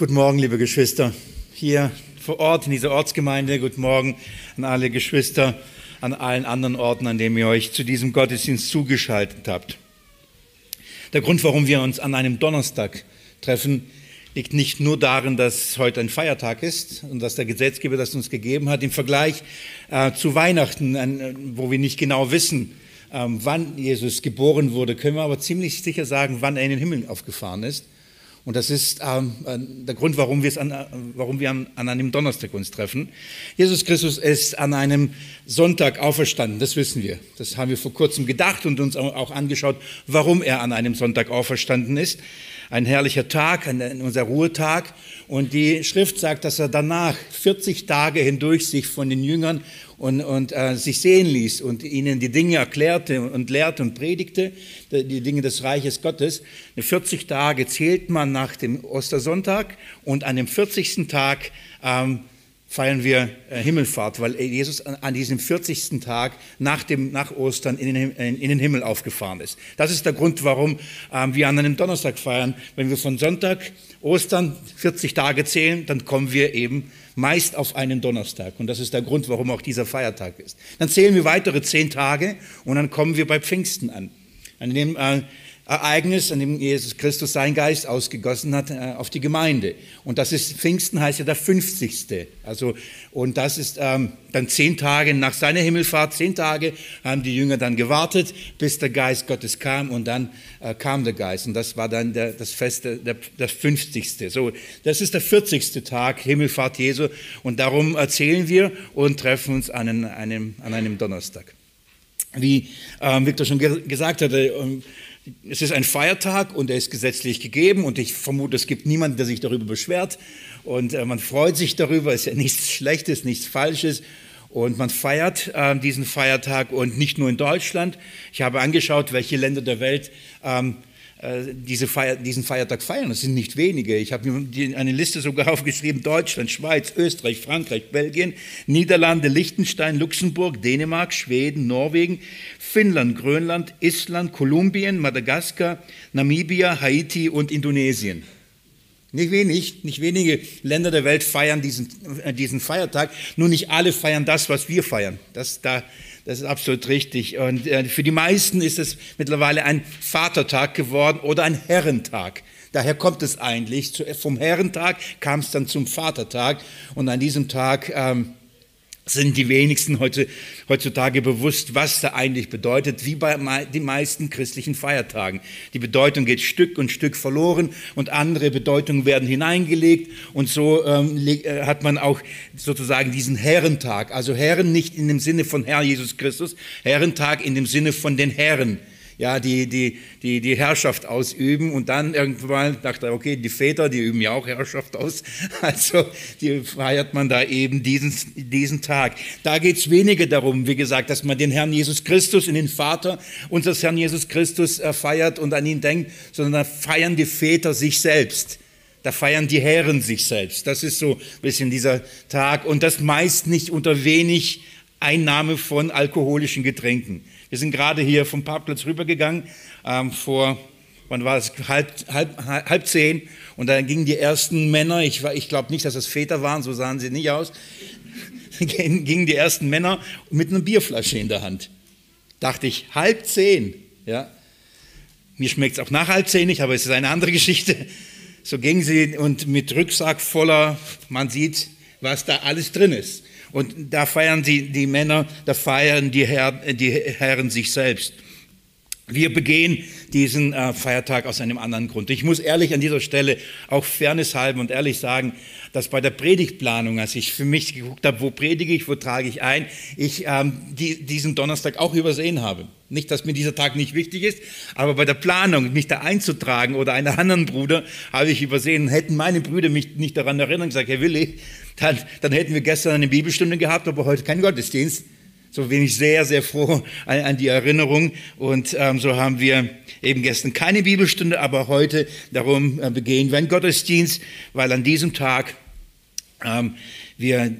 Guten Morgen, liebe Geschwister, hier vor Ort in dieser Ortsgemeinde. Guten Morgen an alle Geschwister an allen anderen Orten, an denen ihr euch zu diesem Gottesdienst zugeschaltet habt. Der Grund, warum wir uns an einem Donnerstag treffen, liegt nicht nur darin, dass heute ein Feiertag ist und dass der Gesetzgeber das uns gegeben hat, im Vergleich äh, zu Weihnachten, äh, wo wir nicht genau wissen, äh, wann Jesus geboren wurde, können wir aber ziemlich sicher sagen, wann er in den Himmel aufgefahren ist. Und das ist ähm, äh, der Grund, warum, an, äh, warum wir an, an, einem Donnerstag uns treffen. Jesus Christus ist an einem Sonntag auferstanden, das wissen wir. Das haben wir vor kurzem gedacht und uns auch angeschaut, warum er an einem Sonntag auferstanden ist. Ein herrlicher Tag, ein, unser Ruhetag. Und die Schrift sagt, dass er danach 40 Tage hindurch sich von den Jüngern und, und äh, sich sehen ließ und ihnen die Dinge erklärte und lehrte und predigte, die Dinge des Reiches Gottes. 40 Tage zählt man nach dem Ostersonntag und an dem 40. Tag ähm, feiern wir äh, Himmelfahrt, weil Jesus an diesem 40. Tag nach, dem, nach Ostern in den, Himmel aufgefahren ist. Das ist der Grund, warum ähm, wir an einem Donnerstag feiern. Wenn wir von Sonntag, Ostern 40 Tage zählen, dann kommen wir eben meist auf einen Donnerstag. Und das ist der Grund, warum auch dieser Feiertag ist. Dann zählen wir weitere zehn Tage und dann kommen wir bei Pfingsten an. An dem äh, Ereignis, an dem Jesus Christus seinen Geist ausgegossen hat äh, auf die Gemeinde. Und das ist, Pfingsten heißt ja der 50. Also, und das ist ähm, dann zehn Tage nach seiner Himmelfahrt, zehn Tage haben die Jünger dann gewartet, bis der Geist Gottes kam und dann äh, kam der Geist. Und das war dann der, das Fest, der, das 50. So, das ist der 40. Tag, Himmelfahrt Jesu. Und darum erzählen wir und treffen uns an einem, an einem Donnerstag. Wie ähm, Victor schon ge gesagt hatte, ähm, es ist ein Feiertag und er ist gesetzlich gegeben und ich vermute, es gibt niemanden, der sich darüber beschwert und äh, man freut sich darüber, ist ja nichts Schlechtes, nichts Falsches und man feiert äh, diesen Feiertag und nicht nur in Deutschland. Ich habe angeschaut, welche Länder der Welt ähm, äh, diese Feier, diesen Feiertag feiern. Das sind nicht wenige. Ich habe mir eine Liste sogar aufgeschrieben. Deutschland, Schweiz, Österreich, Frankreich, Belgien, Niederlande, Liechtenstein, Luxemburg, Dänemark, Schweden, Norwegen, Finnland, Grönland, Island, Kolumbien, Madagaskar, Namibia, Haiti und Indonesien. Nicht wenig, nicht wenige Länder der Welt feiern diesen, äh, diesen Feiertag. Nur nicht alle feiern das, was wir feiern. Das, da das ist absolut richtig. Und äh, für die meisten ist es mittlerweile ein Vatertag geworden oder ein Herrentag. Daher kommt es eigentlich. Vom Herrentag kam es dann zum Vatertag. Und an diesem Tag ähm, sind die wenigsten heute, heutzutage bewusst, was da eigentlich bedeutet, wie bei den meisten christlichen Feiertagen. Die Bedeutung geht Stück und Stück verloren und andere Bedeutungen werden hineingelegt und so ähm, äh, hat man auch sozusagen diesen Herrentag, also Herren nicht in dem Sinne von Herr Jesus Christus, Herrentag in dem Sinne von den Herren ja, die, die, die, die Herrschaft ausüben und dann irgendwann dachte er, okay, die Väter, die üben ja auch Herrschaft aus, also die feiert man da eben diesen, diesen Tag. Da geht es weniger darum, wie gesagt, dass man den Herrn Jesus Christus in den Vater unseres Herrn Jesus Christus äh, feiert und an ihn denkt, sondern da feiern die Väter sich selbst. Da feiern die Herren sich selbst. Das ist so ein bisschen dieser Tag und das meist nicht unter wenig Einnahme von alkoholischen Getränken. Wir sind gerade hier vom Parkplatz rübergegangen, ähm, vor, wann war es, halb, halb, halb zehn. Und dann gingen die ersten Männer, ich, ich glaube nicht, dass das Väter waren, so sahen sie nicht aus, gingen die ersten Männer mit einer Bierflasche in der Hand. Dachte ich, halb zehn. Ja. Mir schmeckt es auch nach halb zehn nicht, aber es ist eine andere Geschichte. So gingen sie und mit Rucksack voller, man sieht, was da alles drin ist. Und da feiern die, die Männer, da feiern die, Herr, die Herren sich selbst. Wir begehen diesen äh, Feiertag aus einem anderen Grund. Ich muss ehrlich an dieser Stelle auch Fairness halben und ehrlich sagen, dass bei der Predigtplanung, als ich für mich geguckt habe, wo predige ich, wo trage ich ein, ich ähm, die, diesen Donnerstag auch übersehen habe. Nicht, dass mir dieser Tag nicht wichtig ist, aber bei der Planung, mich da einzutragen oder einen anderen Bruder, habe ich übersehen. Hätten meine Brüder mich nicht daran erinnert und gesagt, Herr Willi, dann, dann hätten wir gestern eine Bibelstunde gehabt, aber heute keinen Gottesdienst. So bin ich sehr, sehr froh an, an die Erinnerung. Und ähm, so haben wir eben gestern keine Bibelstunde, aber heute darum äh, begehen wir einen Gottesdienst, weil an diesem Tag ähm, wir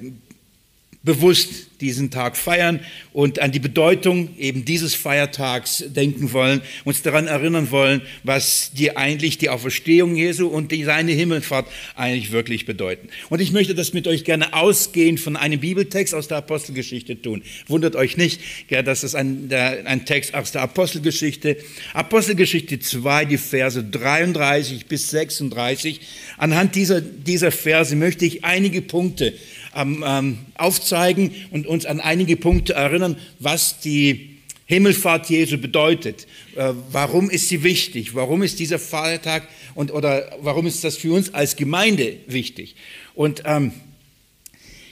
bewusst diesen Tag feiern und an die Bedeutung eben dieses Feiertags denken wollen, uns daran erinnern wollen, was die eigentlich die Auferstehung Jesu und die, seine Himmelfahrt eigentlich wirklich bedeuten. Und ich möchte das mit euch gerne ausgehend von einem Bibeltext aus der Apostelgeschichte tun. Wundert euch nicht, ja, das ist ein, der, ein Text aus der Apostelgeschichte. Apostelgeschichte 2, die Verse 33 bis 36. Anhand dieser, dieser Verse möchte ich einige Punkte ähm, aufzeigen und uns an einige Punkte erinnern, was die Himmelfahrt Jesu bedeutet. Äh, warum ist sie wichtig? Warum ist dieser Feiertag und oder warum ist das für uns als Gemeinde wichtig? Und ähm,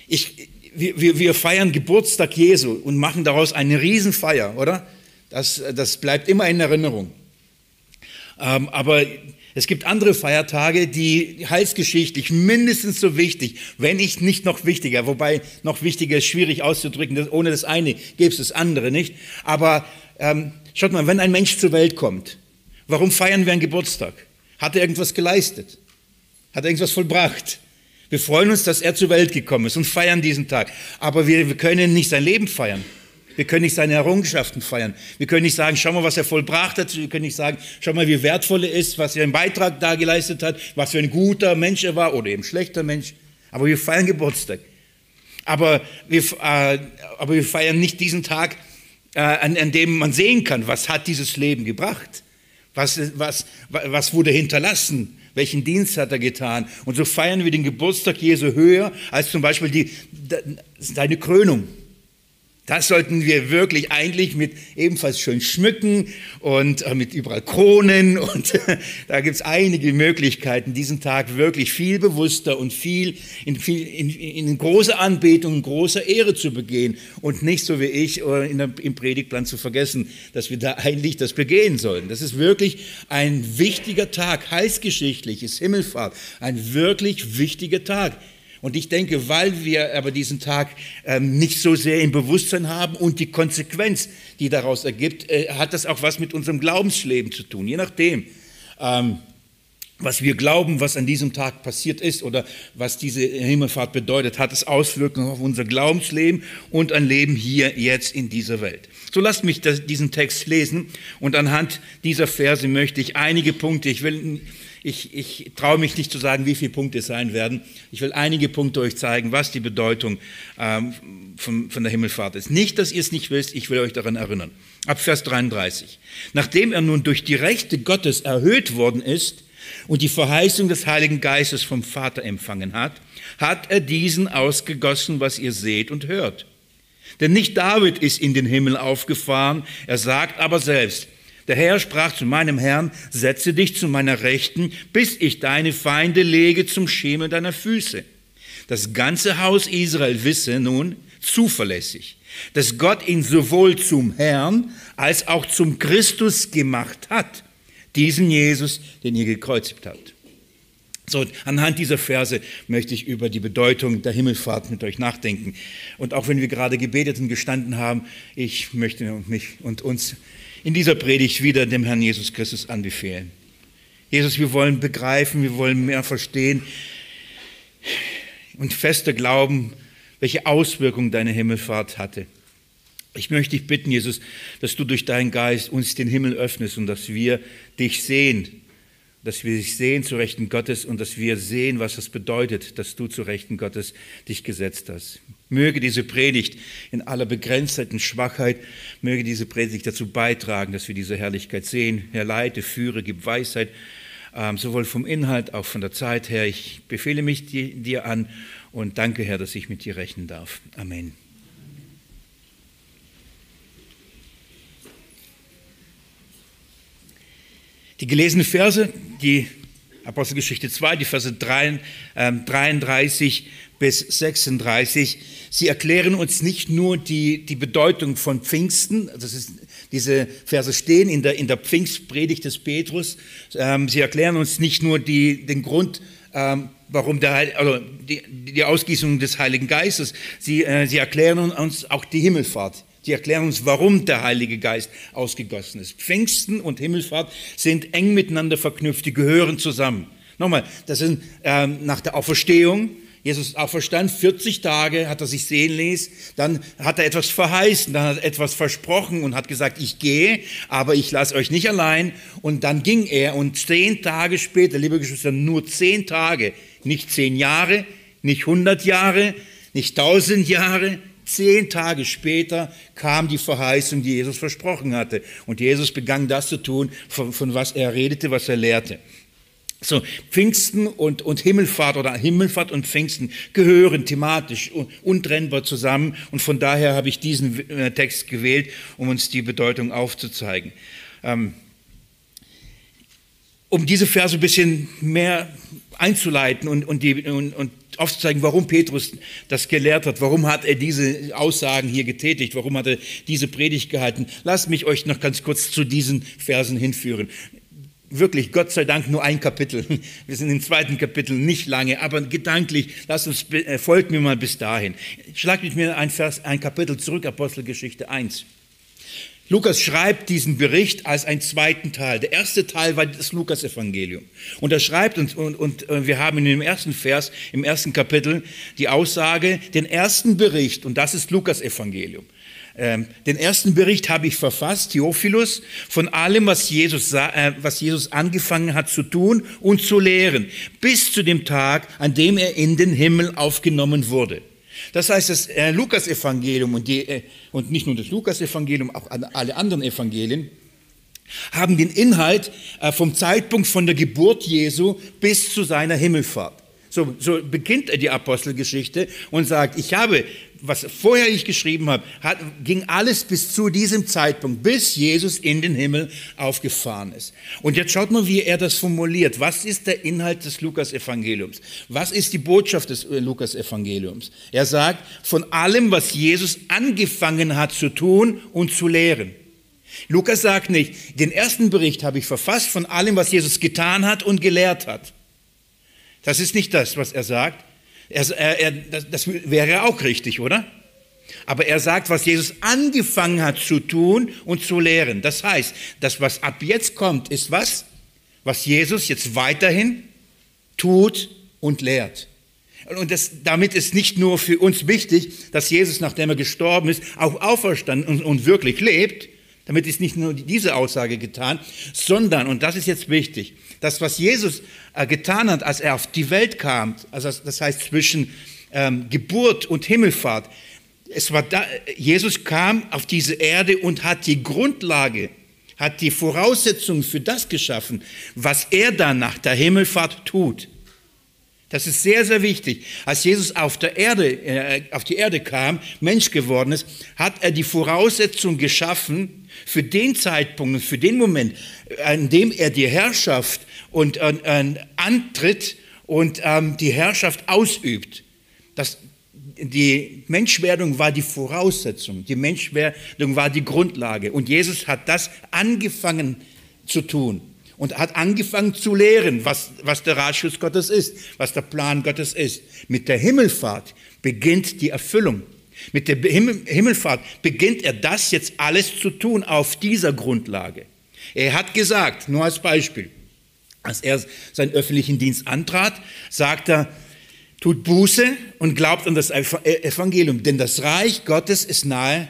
ich, wir, wir feiern Geburtstag Jesu und machen daraus eine Riesenfeier, oder? Das, das bleibt immer in Erinnerung. Ähm, aber es gibt andere Feiertage, die heilsgeschichtlich mindestens so wichtig, wenn nicht, nicht noch wichtiger, wobei noch wichtiger ist schwierig auszudrücken, ohne das eine gäbe es das andere nicht. Aber ähm, schaut mal, wenn ein Mensch zur Welt kommt, warum feiern wir einen Geburtstag? Hat er irgendwas geleistet? Hat er irgendwas vollbracht? Wir freuen uns, dass er zur Welt gekommen ist und feiern diesen Tag. Aber wir, wir können nicht sein Leben feiern. Wir können nicht seine Errungenschaften feiern. Wir können nicht sagen, schau mal, was er vollbracht hat. Wir können nicht sagen, schau mal, wie wertvoll er ist, was er einen Beitrag da geleistet hat, was für ein guter Mensch er war oder eben schlechter Mensch. Aber wir feiern Geburtstag. Aber wir, äh, aber wir feiern nicht diesen Tag, äh, an, an dem man sehen kann, was hat dieses Leben gebracht. Was, was, was wurde hinterlassen? Welchen Dienst hat er getan? Und so feiern wir den Geburtstag Jesu höher als zum Beispiel die, seine Krönung. Das sollten wir wirklich eigentlich mit ebenfalls schön schmücken und äh, mit überall Kronen. Und da gibt es einige Möglichkeiten, diesen Tag wirklich viel bewusster und viel in, viel in, in großer Anbetung, in großer Ehre zu begehen und nicht so wie ich äh, der, im Predigtplan zu vergessen, dass wir da eigentlich das begehen sollen. Das ist wirklich ein wichtiger Tag, heißgeschichtlich ist Himmelfahrt, ein wirklich wichtiger Tag. Und ich denke, weil wir aber diesen Tag ähm, nicht so sehr im Bewusstsein haben und die Konsequenz, die daraus ergibt, äh, hat das auch was mit unserem Glaubensleben zu tun. Je nachdem, ähm, was wir glauben, was an diesem Tag passiert ist oder was diese Himmelfahrt bedeutet, hat es Auswirkungen auf unser Glaubensleben und ein Leben hier jetzt in dieser Welt. So lasst mich das, diesen Text lesen und anhand dieser Verse möchte ich einige Punkte, ich will ich, ich traue mich nicht zu sagen, wie viele Punkte es sein werden. Ich will einige Punkte euch zeigen, was die Bedeutung ähm, von, von der Himmelfahrt ist. Nicht, dass ihr es nicht wisst, ich will euch daran erinnern. Ab Vers 33. Nachdem er nun durch die Rechte Gottes erhöht worden ist und die Verheißung des Heiligen Geistes vom Vater empfangen hat, hat er diesen ausgegossen, was ihr seht und hört. Denn nicht David ist in den Himmel aufgefahren, er sagt aber selbst, der Herr sprach zu meinem Herrn, setze dich zu meiner Rechten, bis ich deine Feinde lege zum Schemel deiner Füße. Das ganze Haus Israel wisse nun zuverlässig, dass Gott ihn sowohl zum Herrn als auch zum Christus gemacht hat, diesen Jesus, den ihr gekreuzigt habt. So, anhand dieser Verse möchte ich über die Bedeutung der Himmelfahrt mit euch nachdenken. Und auch wenn wir gerade gebetet und gestanden haben, ich möchte mich und uns in dieser Predigt wieder dem Herrn Jesus Christus anbefehlen. Jesus, wir wollen begreifen, wir wollen mehr verstehen und fester glauben, welche Auswirkungen deine Himmelfahrt hatte. Ich möchte dich bitten, Jesus, dass du durch deinen Geist uns den Himmel öffnest und dass wir dich sehen dass wir dich sehen zu Rechten Gottes und dass wir sehen, was es bedeutet, dass du zu Rechten Gottes dich gesetzt hast. Möge diese Predigt in aller Begrenztheit und Schwachheit, möge diese Predigt dazu beitragen, dass wir diese Herrlichkeit sehen. Herr, leite, führe, gib Weisheit, ähm, sowohl vom Inhalt, auch von der Zeit her. Ich befehle mich dir an und danke, Herr, dass ich mit dir rechnen darf. Amen. Die gelesenen Verse, die Apostelgeschichte 2, die Verse 33 ähm, bis 36, sie erklären uns nicht nur die, die Bedeutung von Pfingsten, das ist, diese Verse stehen in der, in der Pfingstpredigt des Petrus, ähm, sie erklären uns nicht nur die, den Grund, ähm, warum der, also die, die Ausgießung des Heiligen Geistes, sie, äh, sie erklären uns auch die Himmelfahrt die erklären uns, warum der Heilige Geist ausgegossen ist. Pfingsten und Himmelfahrt sind eng miteinander verknüpft, die gehören zusammen. Nochmal, das sind ähm, nach der Auferstehung Jesus auch verstand, 40 Tage hat er sich sehen ließ, dann hat er etwas verheißen, dann hat er etwas versprochen und hat gesagt, ich gehe, aber ich lasse euch nicht allein. Und dann ging er und zehn Tage später, liebe Geschwister, nur zehn Tage, nicht zehn Jahre, nicht hundert Jahre, nicht tausend Jahre, zehn Tage später kam die Verheißung, die Jesus versprochen hatte. Und Jesus begann das zu tun, von, von was er redete, was er lehrte. So, Pfingsten und, und Himmelfahrt oder Himmelfahrt und Pfingsten gehören thematisch untrennbar zusammen und von daher habe ich diesen äh, Text gewählt, um uns die Bedeutung aufzuzeigen. Ähm, um diese Verse ein bisschen mehr einzuleiten und, und, die, und, und aufzuzeigen, warum Petrus das gelehrt hat, warum hat er diese Aussagen hier getätigt, warum hat er diese Predigt gehalten. Lasst mich euch noch ganz kurz zu diesen Versen hinführen wirklich, Gott sei Dank, nur ein Kapitel. Wir sind im zweiten Kapitel, nicht lange, aber gedanklich, lasst uns, äh, folgt mir mal bis dahin. Schlag mit mir ein, Vers, ein Kapitel zurück, Apostelgeschichte 1. Lukas schreibt diesen Bericht als einen zweiten Teil. Der erste Teil war das Lukas-Evangelium. Und er schreibt, und, und, und äh, wir haben in dem ersten Vers, im ersten Kapitel, die Aussage, den ersten Bericht, und das ist Lukas-Evangelium. Ähm, den ersten Bericht habe ich verfasst, Theophilus, von allem, was Jesus, äh, was Jesus angefangen hat zu tun und zu lehren, bis zu dem Tag, an dem er in den Himmel aufgenommen wurde. Das heißt, das äh, Lukas-Evangelium und, äh, und nicht nur das Lukas-Evangelium, auch alle anderen Evangelien, haben den Inhalt äh, vom Zeitpunkt von der Geburt Jesu bis zu seiner Himmelfahrt. So, so beginnt die Apostelgeschichte und sagt, ich habe, was vorher ich geschrieben habe, hat, ging alles bis zu diesem Zeitpunkt, bis Jesus in den Himmel aufgefahren ist. Und jetzt schaut mal, wie er das formuliert. Was ist der Inhalt des Lukas-Evangeliums? Was ist die Botschaft des äh, Lukas-Evangeliums? Er sagt, von allem, was Jesus angefangen hat zu tun und zu lehren. Lukas sagt nicht, den ersten Bericht habe ich verfasst von allem, was Jesus getan hat und gelehrt hat. Das ist nicht das, was er sagt. Er, er, das, das wäre auch richtig, oder? Aber er sagt, was Jesus angefangen hat zu tun und zu lehren. Das heißt, das, was ab jetzt kommt, ist was? Was Jesus jetzt weiterhin tut und lehrt. Und das, damit ist nicht nur für uns wichtig, dass Jesus, nachdem er gestorben ist, auch auferstanden und, und wirklich lebt. Damit ist nicht nur diese Aussage getan, sondern, und das ist jetzt wichtig, das, was Jesus äh, getan hat, als er auf die Welt kam, also das heißt zwischen ähm, Geburt und Himmelfahrt, es war da, Jesus kam auf diese Erde und hat die Grundlage, hat die Voraussetzungen für das geschaffen, was er dann nach der Himmelfahrt tut. Das ist sehr, sehr wichtig. Als Jesus auf, der Erde, äh, auf die Erde kam, Mensch geworden ist, hat er die Voraussetzung geschaffen für den Zeitpunkt und für den Moment, an dem er die Herrschaft und äh, antritt und ähm, die Herrschaft ausübt. Das, die Menschwerdung war die Voraussetzung, die Menschwerdung war die Grundlage. Und Jesus hat das angefangen zu tun und hat angefangen zu lehren, was, was der Ratschluss Gottes ist, was der Plan Gottes ist. Mit der Himmelfahrt beginnt die Erfüllung. Mit der Himmelfahrt beginnt er das jetzt alles zu tun auf dieser Grundlage. Er hat gesagt, nur als Beispiel, als er seinen öffentlichen Dienst antrat, sagt er, tut Buße und glaubt an das Evangelium, denn das Reich Gottes ist nahe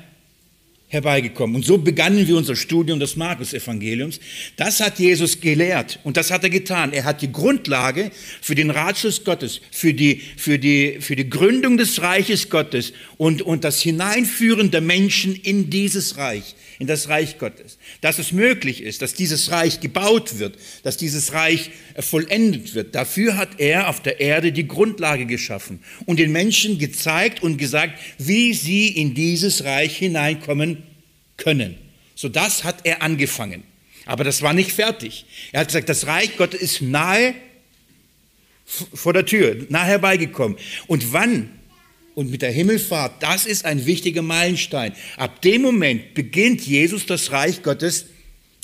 herbeigekommen. Und so begannen wir unser Studium des Markus-Evangeliums. Das hat Jesus gelehrt und das hat er getan. Er hat die Grundlage für den Ratschluss Gottes, für die, für die, für die Gründung des Reiches Gottes und, und das Hineinführen der Menschen in dieses Reich, in das Reich Gottes. Dass es möglich ist, dass dieses Reich gebaut wird, dass dieses Reich vollendet wird. Dafür hat er auf der Erde die Grundlage geschaffen und den Menschen gezeigt und gesagt, wie sie in dieses Reich hineinkommen können. So das hat er angefangen. Aber das war nicht fertig. Er hat gesagt, das Reich Gottes ist nahe vor der Tür, nahe herbeigekommen. Und wann? Und mit der Himmelfahrt, das ist ein wichtiger Meilenstein. Ab dem Moment beginnt Jesus das Reich Gottes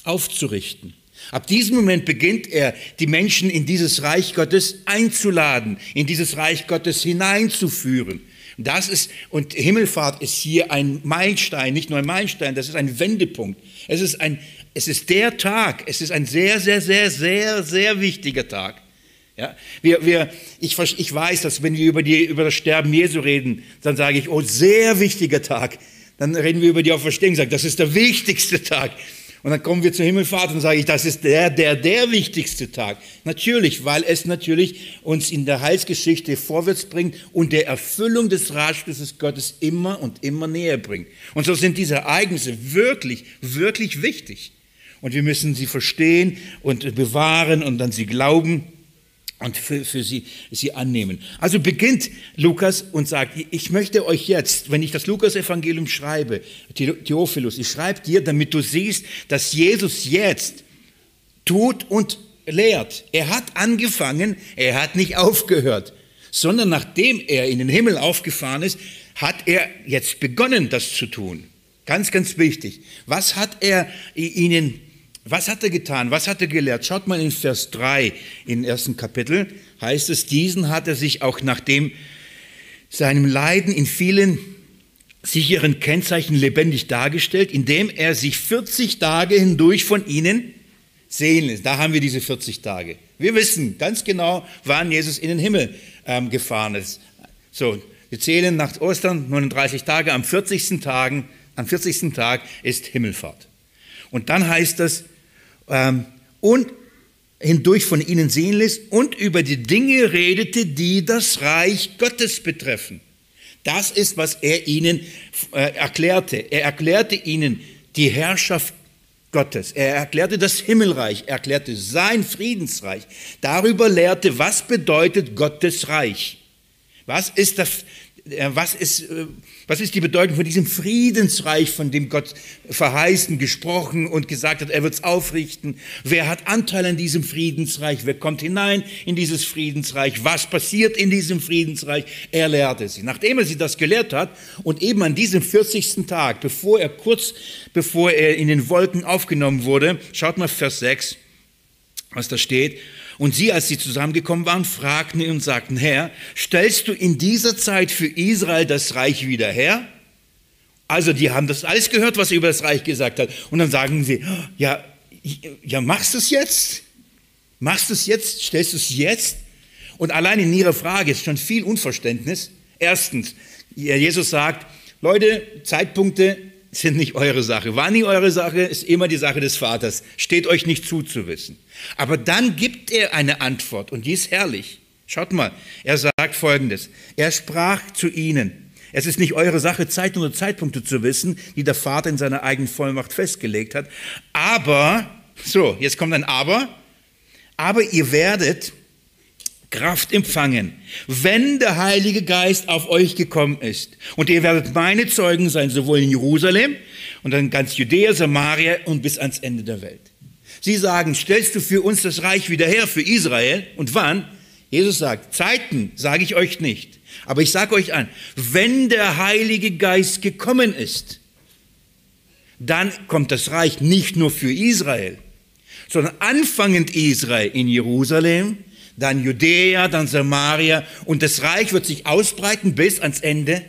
aufzurichten. Ab diesem Moment beginnt er, die Menschen in dieses Reich Gottes einzuladen, in dieses Reich Gottes hineinzuführen. Das ist, und Himmelfahrt ist hier ein Meilenstein, nicht nur ein Meilenstein, das ist ein Wendepunkt. Es ist ein, es ist der Tag, es ist ein sehr, sehr, sehr, sehr, sehr wichtiger Tag. Ja, wir, wir, ich, ich weiß, dass wenn wir über, die, über das Sterben Jesu reden, dann sage ich, oh, sehr wichtiger Tag. Dann reden wir über die Auferstehung, sage, das ist der wichtigste Tag. Und dann kommen wir zur Himmelfahrt und sage ich, das ist der, der, der wichtigste Tag. Natürlich, weil es natürlich uns in der Heilsgeschichte vorwärts bringt und der Erfüllung des Ratschlusses Gottes immer und immer näher bringt. Und so sind diese Ereignisse wirklich, wirklich wichtig. Und wir müssen sie verstehen und bewahren und an sie glauben und für, für sie, sie annehmen. Also beginnt Lukas und sagt, ich möchte euch jetzt, wenn ich das Lukas-Evangelium schreibe, Theophilus, ich schreibe dir, damit du siehst, dass Jesus jetzt tut und lehrt. Er hat angefangen, er hat nicht aufgehört, sondern nachdem er in den Himmel aufgefahren ist, hat er jetzt begonnen, das zu tun. Ganz, ganz wichtig. Was hat er ihnen was hat er getan? Was hat er gelehrt? Schaut mal in Vers 3 im ersten Kapitel, heißt es, diesen hat er sich auch nach dem seinem Leiden in vielen sicheren Kennzeichen lebendig dargestellt, indem er sich 40 Tage hindurch von ihnen sehen lässt. Da haben wir diese 40 Tage. Wir wissen ganz genau, wann Jesus in den Himmel ähm, gefahren ist. So, wir zählen nach Ostern 39 Tage, am 40. Tagen, am 40. Tag ist Himmelfahrt. Und dann heißt das, ähm, und hindurch von ihnen sehen lässt und über die Dinge redete, die das Reich Gottes betreffen. Das ist, was er ihnen äh, erklärte. Er erklärte ihnen die Herrschaft Gottes. Er erklärte das Himmelreich, er erklärte sein Friedensreich. Darüber lehrte, was bedeutet Gottes Reich. Was ist das, was ist, äh, was ist die Bedeutung von diesem Friedensreich, von dem Gott verheißen, gesprochen und gesagt hat, er wird es aufrichten? Wer hat Anteil an diesem Friedensreich? Wer kommt hinein in dieses Friedensreich? Was passiert in diesem Friedensreich? Er lehrte sie. Nachdem er sie das gelehrt hat und eben an diesem 40. Tag, bevor er kurz bevor er in den Wolken aufgenommen wurde, schaut mal Vers 6, was da steht, und sie, als sie zusammengekommen waren, fragten ihn und sagten, Herr, stellst du in dieser Zeit für Israel das Reich wieder her? Also die haben das alles gehört, was er über das Reich gesagt hat. Und dann sagen sie, ja, ja machst du es jetzt? Machst du es jetzt? Stellst du es jetzt? Und allein in ihrer Frage ist schon viel Unverständnis. Erstens, Jesus sagt, Leute, Zeitpunkte sind nicht eure Sache. War nie eure Sache, ist immer die Sache des Vaters. Steht euch nicht zu zu wissen. Aber dann gibt er eine Antwort und die ist herrlich. Schaut mal, er sagt folgendes. Er sprach zu ihnen. Es ist nicht eure Sache, Zeiten oder Zeitpunkte zu wissen, die der Vater in seiner eigenen Vollmacht festgelegt hat. Aber, so, jetzt kommt ein Aber. Aber ihr werdet Kraft empfangen, wenn der Heilige Geist auf euch gekommen ist. Und ihr werdet meine Zeugen sein, sowohl in Jerusalem und dann ganz Judäa, Samaria und bis ans Ende der Welt. Sie sagen, stellst du für uns das Reich wieder her, für Israel? Und wann? Jesus sagt, Zeiten sage ich euch nicht. Aber ich sage euch an, wenn der Heilige Geist gekommen ist, dann kommt das Reich nicht nur für Israel, sondern anfangend Israel in Jerusalem, dann Judäa, dann Samaria und das Reich wird sich ausbreiten bis ans Ende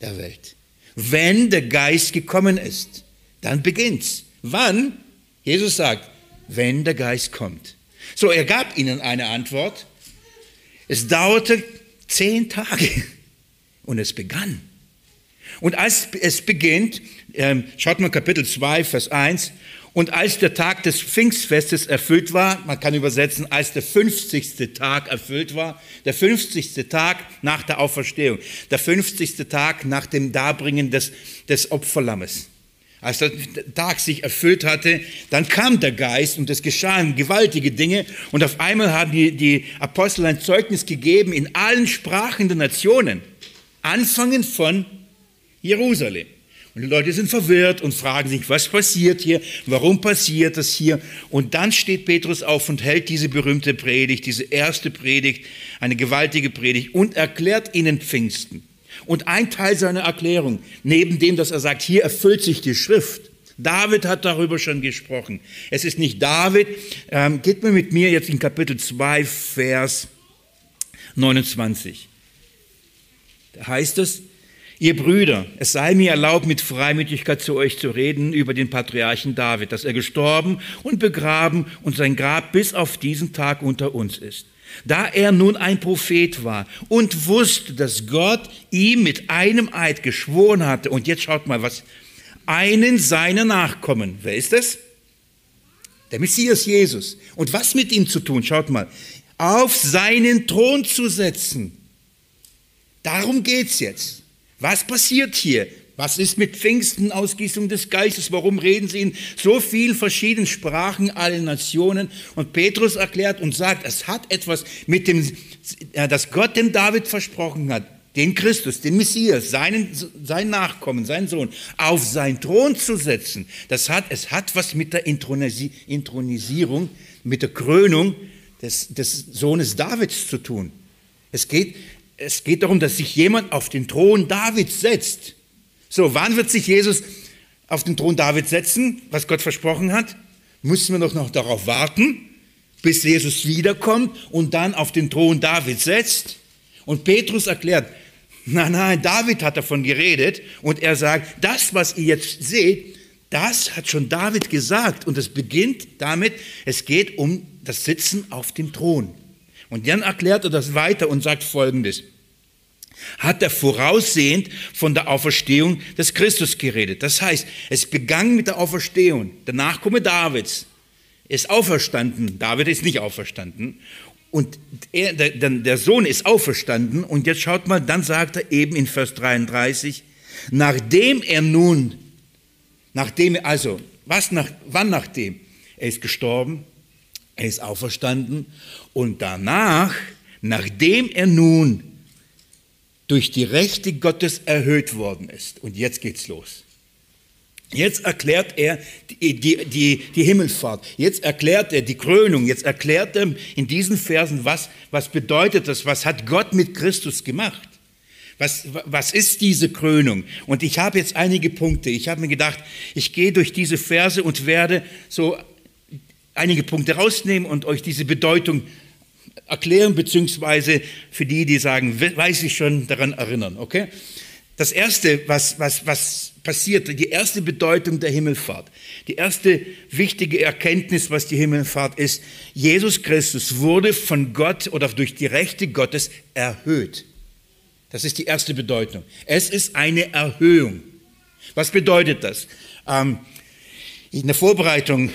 der Welt. Wenn der Geist gekommen ist, dann beginnt's. Wann? Jesus sagt, wenn der Geist kommt. So, er gab ihnen eine Antwort. Es dauerte zehn Tage und es begann. Und als es beginnt, ähm, schaut mal Kapitel 2, Vers 1, und als der Tag des Pfingstfestes erfüllt war, man kann übersetzen, als der 50. Tag erfüllt war, der 50. Tag nach der Auferstehung, der 50. Tag nach dem Darbringen des, des Opferlammes. Als der Tag sich erfüllt hatte, dann kam der Geist und es geschahen gewaltige Dinge und auf einmal haben die, die Apostel ein Zeugnis gegeben in allen Sprachen der Nationen, anfangen von Jerusalem. Und die Leute sind verwirrt und fragen sich, was passiert hier? Warum passiert das hier? Und dann steht Petrus auf und hält diese berühmte Predigt, diese erste Predigt, eine gewaltige Predigt und erklärt ihnen Pfingsten. Und ein Teil seiner Erklärung, neben dem, dass er sagt, hier erfüllt sich die Schrift, David hat darüber schon gesprochen. Es ist nicht David. Ähm, geht mir mit mir jetzt in Kapitel 2, Vers 29. Da heißt es, Ihr Brüder, es sei mir erlaubt, mit Freimütigkeit zu euch zu reden über den Patriarchen David, dass er gestorben und begraben und sein Grab bis auf diesen Tag unter uns ist. Da er nun ein Prophet war und wusste, dass Gott ihm mit einem Eid geschworen hatte, und jetzt schaut mal, was, einen seiner Nachkommen, wer ist das? Der Messias Jesus. Und was mit ihm zu tun? Schaut mal, auf seinen Thron zu setzen. Darum geht's jetzt. Was passiert hier? Was ist mit Pfingsten, Ausgießung des Geistes? Warum reden sie in so vielen verschiedenen Sprachen allen Nationen? Und Petrus erklärt und sagt, es hat etwas mit dem, das Gott dem David versprochen hat, den Christus, den Messias, seinen, sein Nachkommen, seinen Sohn, auf seinen Thron zu setzen. Das hat, es hat was mit der Intronisierung, mit der Krönung des, des Sohnes Davids zu tun. Es geht, es geht darum, dass sich jemand auf den Thron Davids setzt. So, wann wird sich Jesus auf den Thron Davids setzen, was Gott versprochen hat? Müssen wir doch noch darauf warten, bis Jesus wiederkommt und dann auf den Thron Davids setzt? Und Petrus erklärt, nein, nein, David hat davon geredet und er sagt, das, was ihr jetzt seht, das hat schon David gesagt und es beginnt damit, es geht um das Sitzen auf dem Thron. Und dann erklärt er das weiter und sagt Folgendes hat er voraussehend von der Auferstehung des Christus geredet. Das heißt, es begann mit der Auferstehung. Der Nachkomme Davids ist auferstanden. David ist nicht auferstanden. Und er, der, der Sohn ist auferstanden. Und jetzt schaut mal, dann sagt er eben in Vers 33, nachdem er nun, nachdem also, was nach, wann nachdem? Er ist gestorben, er ist auferstanden und danach, nachdem er nun durch die Rechte Gottes erhöht worden ist. Und jetzt geht's los. Jetzt erklärt er die, die, die, die Himmelfahrt. Jetzt erklärt er die Krönung. Jetzt erklärt er in diesen Versen, was, was bedeutet das? Was hat Gott mit Christus gemacht? Was, was ist diese Krönung? Und ich habe jetzt einige Punkte. Ich habe mir gedacht, ich gehe durch diese Verse und werde so einige Punkte rausnehmen und euch diese Bedeutung erklären, beziehungsweise für die, die sagen, weiß ich schon, daran erinnern. Okay? Das erste, was, was, was passiert, die erste Bedeutung der Himmelfahrt, die erste wichtige Erkenntnis, was die Himmelfahrt ist, Jesus Christus wurde von Gott oder durch die Rechte Gottes erhöht. Das ist die erste Bedeutung. Es ist eine Erhöhung. Was bedeutet das? Ähm, in der Vorbereitung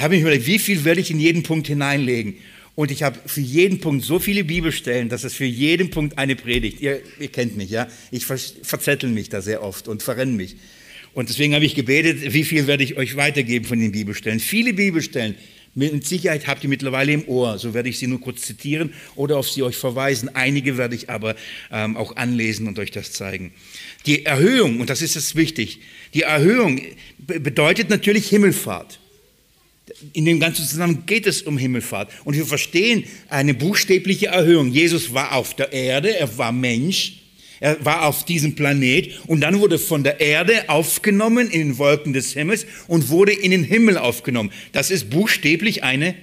habe ich mir überlegt, wie viel werde ich in jeden Punkt hineinlegen? Und ich habe für jeden Punkt so viele Bibelstellen, dass es für jeden Punkt eine Predigt. Ihr, ihr kennt mich, ja? Ich verzettel mich da sehr oft und verrenne mich. Und deswegen habe ich gebetet, wie viel werde ich euch weitergeben von den Bibelstellen? Viele Bibelstellen. Mit Sicherheit habt ihr mittlerweile im Ohr, so werde ich sie nur kurz zitieren oder auf sie euch verweisen. Einige werde ich aber ähm, auch anlesen und euch das zeigen. Die Erhöhung, und das ist es wichtig, die Erhöhung bedeutet natürlich Himmelfahrt in dem ganzen Zusammenhang geht es um Himmelfahrt. Und wir verstehen eine buchstäbliche Erhöhung. Jesus war auf der Erde, er war Mensch, er war auf diesem Planet und dann wurde von der Erde aufgenommen in den Wolken des Himmels und wurde in den Himmel aufgenommen. Das ist buchstäblich eine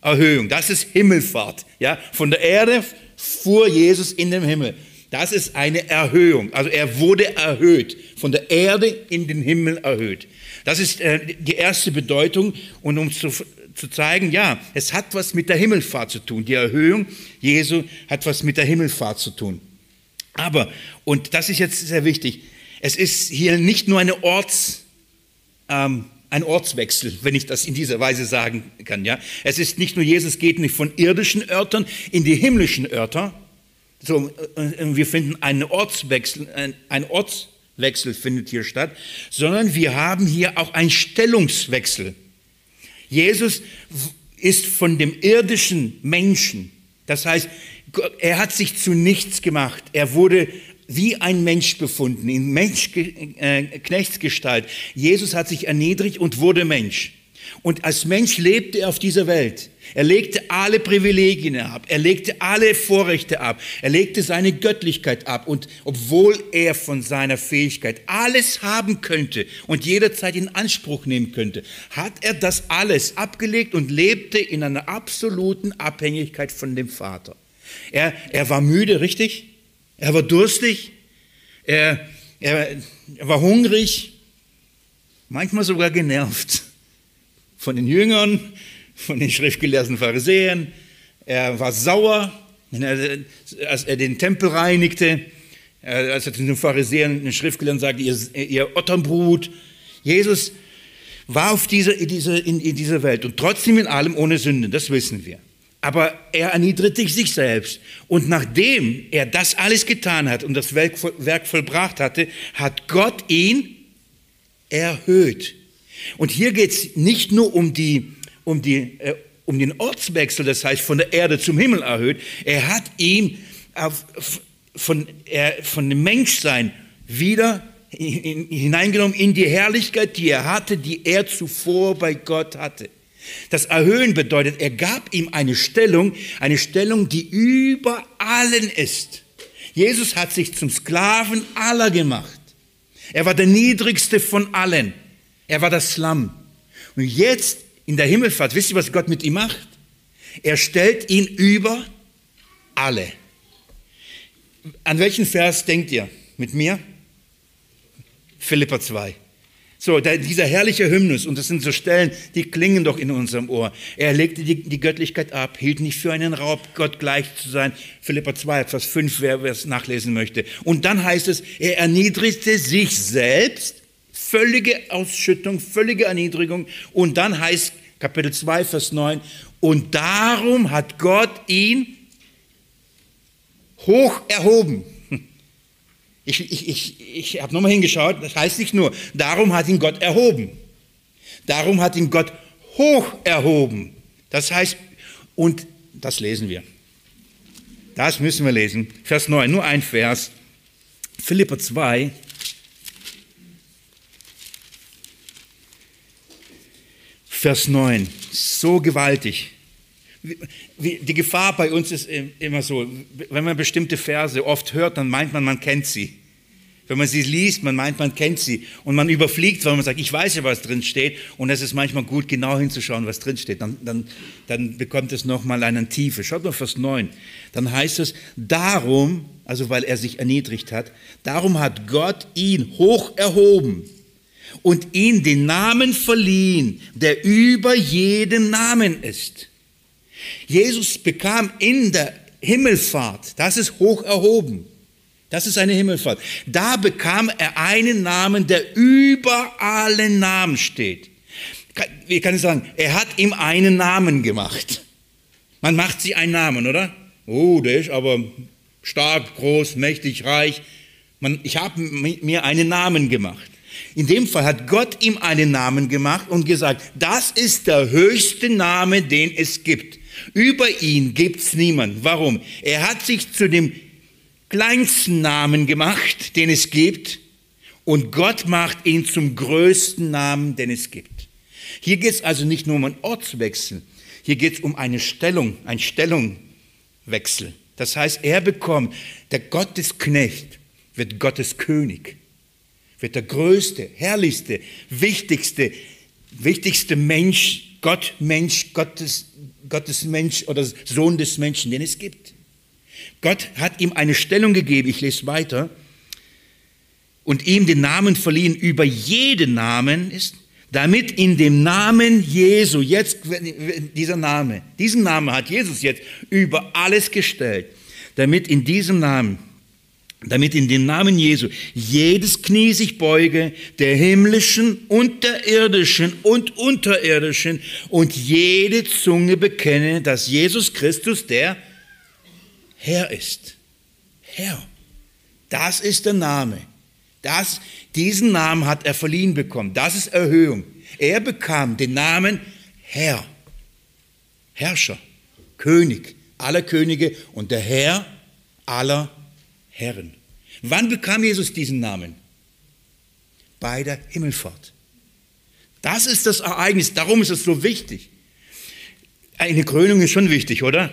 Erhöhung. Das ist Himmelfahrt. Ja, von der Erde fuhr Jesus in den Himmel. Das ist eine Erhöhung. Also er wurde erhöht, von der Erde in den Himmel erhöht. Das ist äh, die erste Bedeutung. Und um zu, zu zeigen, ja, es hat was mit der Himmelfahrt zu tun. Die Erhöhung Jesu hat was mit der Himmelfahrt zu tun. Aber, und das ist jetzt sehr wichtig, es ist hier nicht nur eine Orts, ähm, ein Ortswechsel, wenn ich das in dieser Weise sagen kann. Ja? Es ist nicht nur, Jesus geht nicht von irdischen Örtern in die himmlischen Örter, so, äh, wir finden einen Ortswechsel, ein Ortswechsel Wechsel findet hier statt, sondern wir haben hier auch einen Stellungswechsel. Jesus ist von dem irdischen Menschen, das heißt, er hat sich zu nichts gemacht. Er wurde wie ein Mensch befunden, in Mensch, äh. Jesus hat sich erniedrigt und wurde Mensch. Und als Mensch lebte er auf dieser Welt. Er legte alle Privilegien ab, er legte alle Vorrechte ab, er legte seine Göttlichkeit ab. Und obwohl er von seiner Fähigkeit alles haben könnte und jederzeit in Anspruch nehmen könnte, hat er das alles abgelegt und lebte in einer absoluten Abhängigkeit von dem Vater. Er, er war müde, richtig? Er war durstig, Er, er, er war hungrig, manchmal sogar genervt von den Jüngern, von den schriftgelehrten Pharisäern. Er war sauer, als er den Tempel reinigte, als er den Pharisäern, den Schriftgelehrten sagte, ihr, ihr Otternbrut. Jesus war auf dieser, in, dieser, in, in dieser Welt und trotzdem in allem ohne Sünde, das wissen wir. Aber er erniedrigte sich selbst. Und nachdem er das alles getan hat und das Werk, Werk vollbracht hatte, hat Gott ihn erhöht. Und hier geht es nicht nur um, die, um, die, äh, um den Ortswechsel, das heißt von der Erde zum Himmel erhöht. Er hat ihn auf, von, er, von dem Menschsein wieder hineingenommen in die Herrlichkeit, die er hatte, die er zuvor bei Gott hatte. Das Erhöhen bedeutet, er gab ihm eine Stellung, eine Stellung, die über allen ist. Jesus hat sich zum Sklaven aller gemacht. Er war der niedrigste von allen. Er war das Lamm. Und jetzt in der Himmelfahrt, wisst ihr, was Gott mit ihm macht? Er stellt ihn über alle. An welchen Vers denkt ihr mit mir? Philippa 2. So, dieser herrliche Hymnus, und das sind so Stellen, die klingen doch in unserem Ohr. Er legte die, die Göttlichkeit ab, hielt nicht für einen Raub, Gott gleich zu sein. Philippa 2, Vers 5, wer es nachlesen möchte. Und dann heißt es, er erniedrigte sich selbst, völlige Ausschüttung, völlige Erniedrigung. Und dann heißt Kapitel 2, Vers 9, und darum hat Gott ihn hoch erhoben ich, ich, ich, ich habe nochmal hingeschaut, das heißt nicht nur, darum hat ihn Gott erhoben. Darum hat ihn Gott hoch erhoben. Das heißt, und das lesen wir. Das müssen wir lesen. Vers 9, nur ein Vers. Philippa 2. Vers 9, so gewaltig. Die Gefahr bei uns ist immer so, wenn man bestimmte Verse oft hört, dann meint man, man kennt sie. Wenn man sie liest, man meint, man kennt sie und man überfliegt, weil man sagt, ich weiß ja, was drin steht und es ist manchmal gut, genau hinzuschauen, was drin steht. Dann, dann, dann bekommt es nochmal eine Tiefe. Schaut mal Vers 9. Dann heißt es, darum, also weil er sich erniedrigt hat, darum hat Gott ihn hoch erhoben und ihm den Namen verliehen, der über jeden Namen ist Jesus bekam in der Himmelfahrt, das ist hoch erhoben, das ist eine Himmelfahrt, da bekam er einen Namen, der über allen Namen steht. Wie kann ich sagen? Er hat ihm einen Namen gemacht. Man macht sie einen Namen, oder? Oh, der ist aber stark, groß, mächtig, reich. Man, ich habe mir einen Namen gemacht. In dem Fall hat Gott ihm einen Namen gemacht und gesagt, das ist der höchste Name, den es gibt. Über ihn gibt es niemand. Warum? Er hat sich zu dem kleinsten Namen gemacht, den es gibt, und Gott macht ihn zum größten Namen, den es gibt. Hier geht es also nicht nur um einen Ortswechsel, hier geht es um eine Stellung, ein Stellungwechsel. Das heißt, er bekommt, der Gottesknecht wird Gottes König, wird der größte, herrlichste, wichtigste, wichtigste Mensch, Gott, Mensch, Gottes, Gottes Mensch oder Sohn des Menschen, den es gibt. Gott hat ihm eine Stellung gegeben, ich lese weiter, und ihm den Namen verliehen über jeden Namen ist, damit in dem Namen Jesu, jetzt dieser Name, diesen Namen hat Jesus jetzt über alles gestellt, damit in diesem Namen damit in den Namen Jesu jedes Knie sich beuge, der himmlischen und der irdischen und unterirdischen, und jede Zunge bekenne, dass Jesus Christus der Herr ist. Herr. Das ist der Name. Das, diesen Namen hat er verliehen bekommen. Das ist Erhöhung. Er bekam den Namen Herr. Herrscher, König aller Könige und der Herr aller Könige. Herren. Wann bekam Jesus diesen Namen? Bei der Himmelfahrt. Das ist das Ereignis, darum ist es so wichtig. Eine Krönung ist schon wichtig, oder?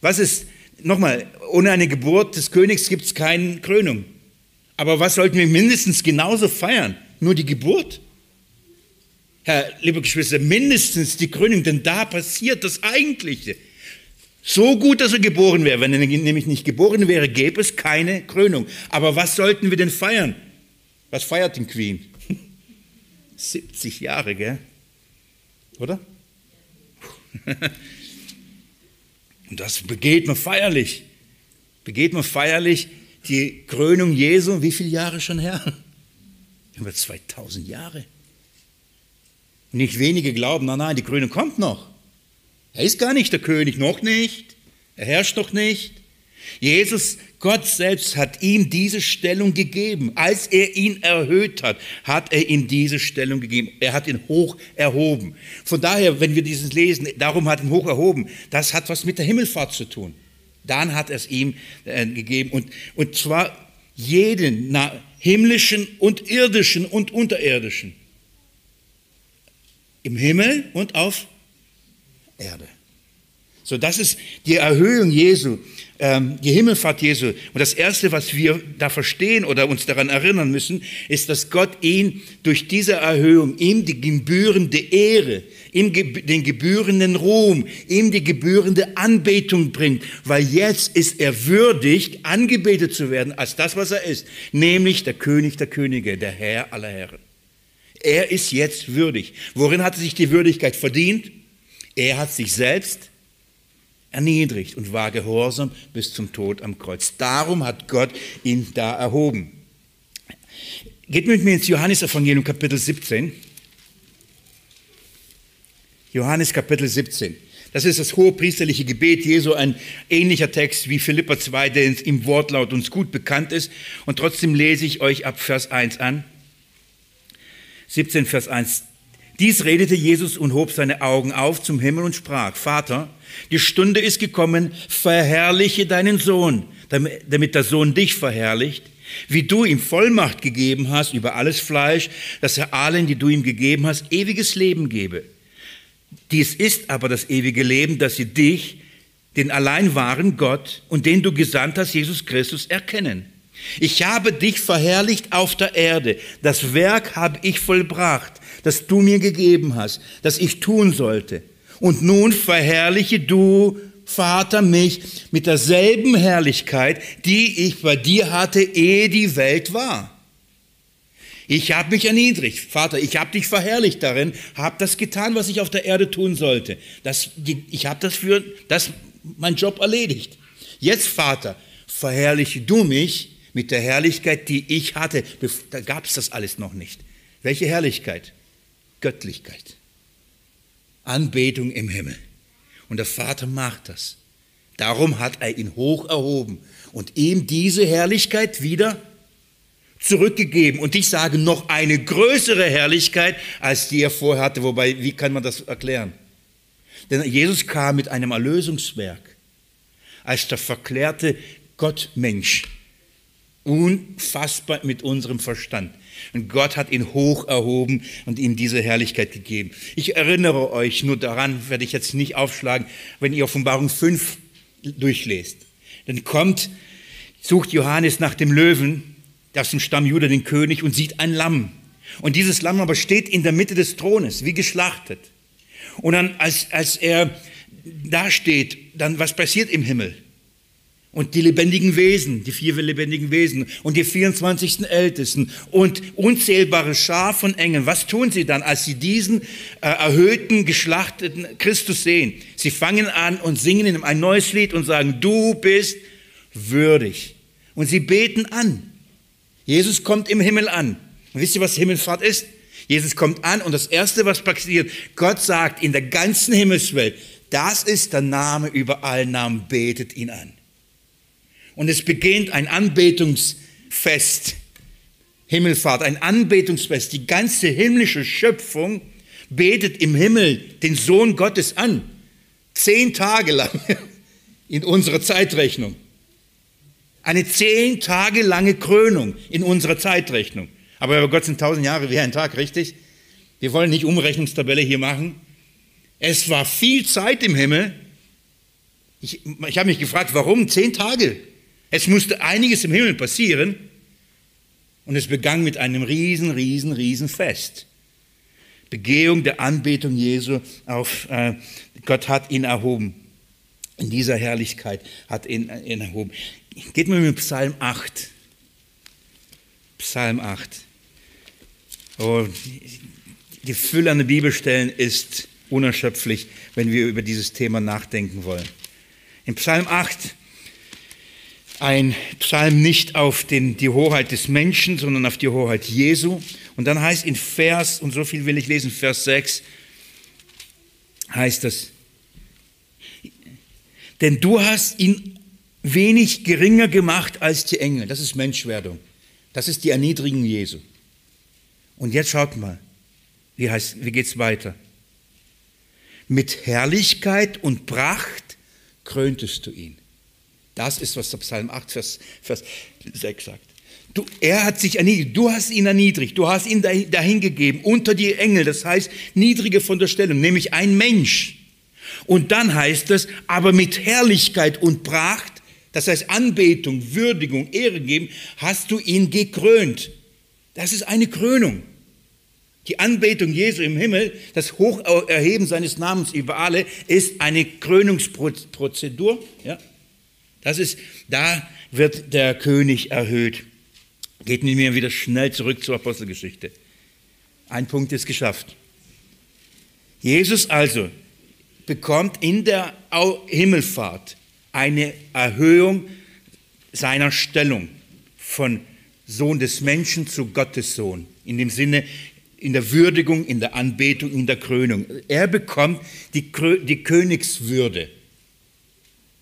Was ist, nochmal, ohne eine Geburt des Königs gibt es keine Krönung. Aber was sollten wir mindestens genauso feiern? Nur die Geburt? Herr, liebe Geschwister, mindestens die Krönung, denn da passiert das Eigentliche. So gut, dass er geboren wäre. Wenn er nämlich nicht geboren wäre, gäbe es keine Krönung. Aber was sollten wir denn feiern? Was feiert den Queen? 70 Jahre, gell? Oder? Und das begeht man feierlich. Begeht man feierlich die Krönung Jesu. Wie viele Jahre schon her? Über 2000 Jahre. Nicht wenige glauben, nein, nein, die Krönung kommt noch. Er ist gar nicht der König, noch nicht. Er herrscht noch nicht. Jesus, Gott selbst hat ihm diese Stellung gegeben. Als er ihn erhöht hat, hat er ihm diese Stellung gegeben. Er hat ihn hoch erhoben. Von daher, wenn wir dieses lesen, darum hat ihn hoch erhoben, das hat was mit der Himmelfahrt zu tun. Dann hat er es ihm äh, gegeben. Und, und zwar jeden na, himmlischen und irdischen und unterirdischen. Im Himmel und auf Erde. So, das ist die Erhöhung Jesu, ähm, die Himmelfahrt Jesu. Und das Erste, was wir da verstehen oder uns daran erinnern müssen, ist, dass Gott ihn durch diese Erhöhung, ihm die gebührende Ehre, ihm den gebührenden Ruhm, ihm die gebührende Anbetung bringt, weil jetzt ist er würdig, angebetet zu werden als das, was er ist, nämlich der König der Könige, der Herr aller Herren. Er ist jetzt würdig. Worin hat er sich die Würdigkeit verdient? Er hat sich selbst erniedrigt und war gehorsam bis zum Tod am Kreuz. Darum hat Gott ihn da erhoben. Geht mit mir ins Johannesevangelium Kapitel 17. Johannes Kapitel 17. Das ist das hohe priesterliche Gebet Jesu, ein ähnlicher Text wie Philippa 2, der im Wortlaut uns gut bekannt ist. Und trotzdem lese ich euch ab Vers 1 an. 17, Vers 1. Dies redete Jesus und hob seine Augen auf zum Himmel und sprach, Vater, die Stunde ist gekommen, verherrliche deinen Sohn, damit der Sohn dich verherrlicht, wie du ihm Vollmacht gegeben hast über alles Fleisch, dass er allen, die du ihm gegeben hast, ewiges Leben gebe. Dies ist aber das ewige Leben, dass sie dich, den allein wahren Gott und den du gesandt hast, Jesus Christus, erkennen. Ich habe dich verherrlicht auf der Erde. Das Werk habe ich vollbracht das du mir gegeben hast, das ich tun sollte. Und nun verherrliche du, Vater, mich mit derselben Herrlichkeit, die ich bei dir hatte, ehe die Welt war. Ich habe mich erniedrigt. Vater, ich habe dich verherrlicht darin, habe das getan, was ich auf der Erde tun sollte. Das, ich habe das für das, mein Job erledigt. Jetzt, Vater, verherrliche du mich mit der Herrlichkeit, die ich hatte. Da gab es das alles noch nicht. Welche Herrlichkeit? Göttlichkeit. Anbetung im Himmel. Und der Vater macht das. Darum hat er ihn hoch erhoben und ihm diese Herrlichkeit wieder zurückgegeben. Und ich sage noch eine größere Herrlichkeit, als die er vorher hatte. Wobei, wie kann man das erklären? Denn Jesus kam mit einem Erlösungswerk als der verklärte Gottmensch. Unfassbar mit unserem Verstand. Und Gott hat ihn hoch erhoben und ihm diese Herrlichkeit gegeben. Ich erinnere euch nur daran, werde ich jetzt nicht aufschlagen, wenn ihr Offenbarung 5 durchlest. Dann kommt, sucht Johannes nach dem Löwen, aus dem Stamm Judah den König und sieht ein Lamm. Und dieses Lamm aber steht in der Mitte des Thrones, wie geschlachtet. Und dann, als, als er da steht, dann was passiert im Himmel? Und die lebendigen Wesen, die vier lebendigen Wesen und die 24. Ältesten und unzählbare Schar von Engeln. Was tun sie dann, als sie diesen äh, erhöhten, geschlachteten Christus sehen? Sie fangen an und singen ihm ein neues Lied und sagen, du bist würdig. Und sie beten an. Jesus kommt im Himmel an. Und wisst ihr, was Himmelfahrt ist? Jesus kommt an und das Erste, was passiert, Gott sagt in der ganzen Himmelswelt, das ist der Name über allen Namen, betet ihn an. Und es beginnt ein Anbetungsfest, Himmelfahrt, ein Anbetungsfest. Die ganze himmlische Schöpfung betet im Himmel den Sohn Gottes an. Zehn Tage lang in unserer Zeitrechnung. Eine zehn Tage lange Krönung in unserer Zeitrechnung. Aber bei Gott sind tausend Jahre wie ein Tag, richtig? Wir wollen nicht Umrechnungstabelle hier machen. Es war viel Zeit im Himmel. Ich, ich habe mich gefragt, warum zehn Tage? Es musste einiges im Himmel passieren und es begann mit einem riesen, riesen, riesen Fest. Begehung der Anbetung Jesu auf, äh, Gott hat ihn erhoben. in dieser Herrlichkeit hat ihn, ihn erhoben. Geht mal mit Psalm 8. Psalm 8. Oh, die Fülle an den Bibelstellen ist unerschöpflich, wenn wir über dieses Thema nachdenken wollen. In Psalm 8, ein Psalm nicht auf den, die Hoheit des Menschen, sondern auf die Hoheit Jesu. Und dann heißt in Vers, und so viel will ich lesen, Vers 6, heißt das, denn du hast ihn wenig geringer gemacht als die Engel. Das ist Menschwerdung. Das ist die Erniedrigung Jesu. Und jetzt schaut mal, wie, heißt, wie geht es weiter? Mit Herrlichkeit und Pracht kröntest du ihn. Das ist, was der Psalm 8, Vers, Vers 6 sagt. Du, er hat sich erniedrigt, du hast ihn erniedrigt, du hast ihn dahingegeben unter die Engel, das heißt niedrige von der Stellung, nämlich ein Mensch. Und dann heißt es, aber mit Herrlichkeit und Pracht, das heißt Anbetung, Würdigung, Ehre geben, hast du ihn gekrönt. Das ist eine Krönung. Die Anbetung Jesu im Himmel, das Hocherheben seines Namens über alle, ist eine Krönungsprozedur. Ja? Das ist, da wird der König erhöht. Geht mit mir wieder schnell zurück zur Apostelgeschichte. Ein Punkt ist geschafft. Jesus also bekommt in der Himmelfahrt eine Erhöhung seiner Stellung von Sohn des Menschen zu Gottes Sohn. In dem Sinne, in der Würdigung, in der Anbetung, in der Krönung. Er bekommt die, die Königswürde.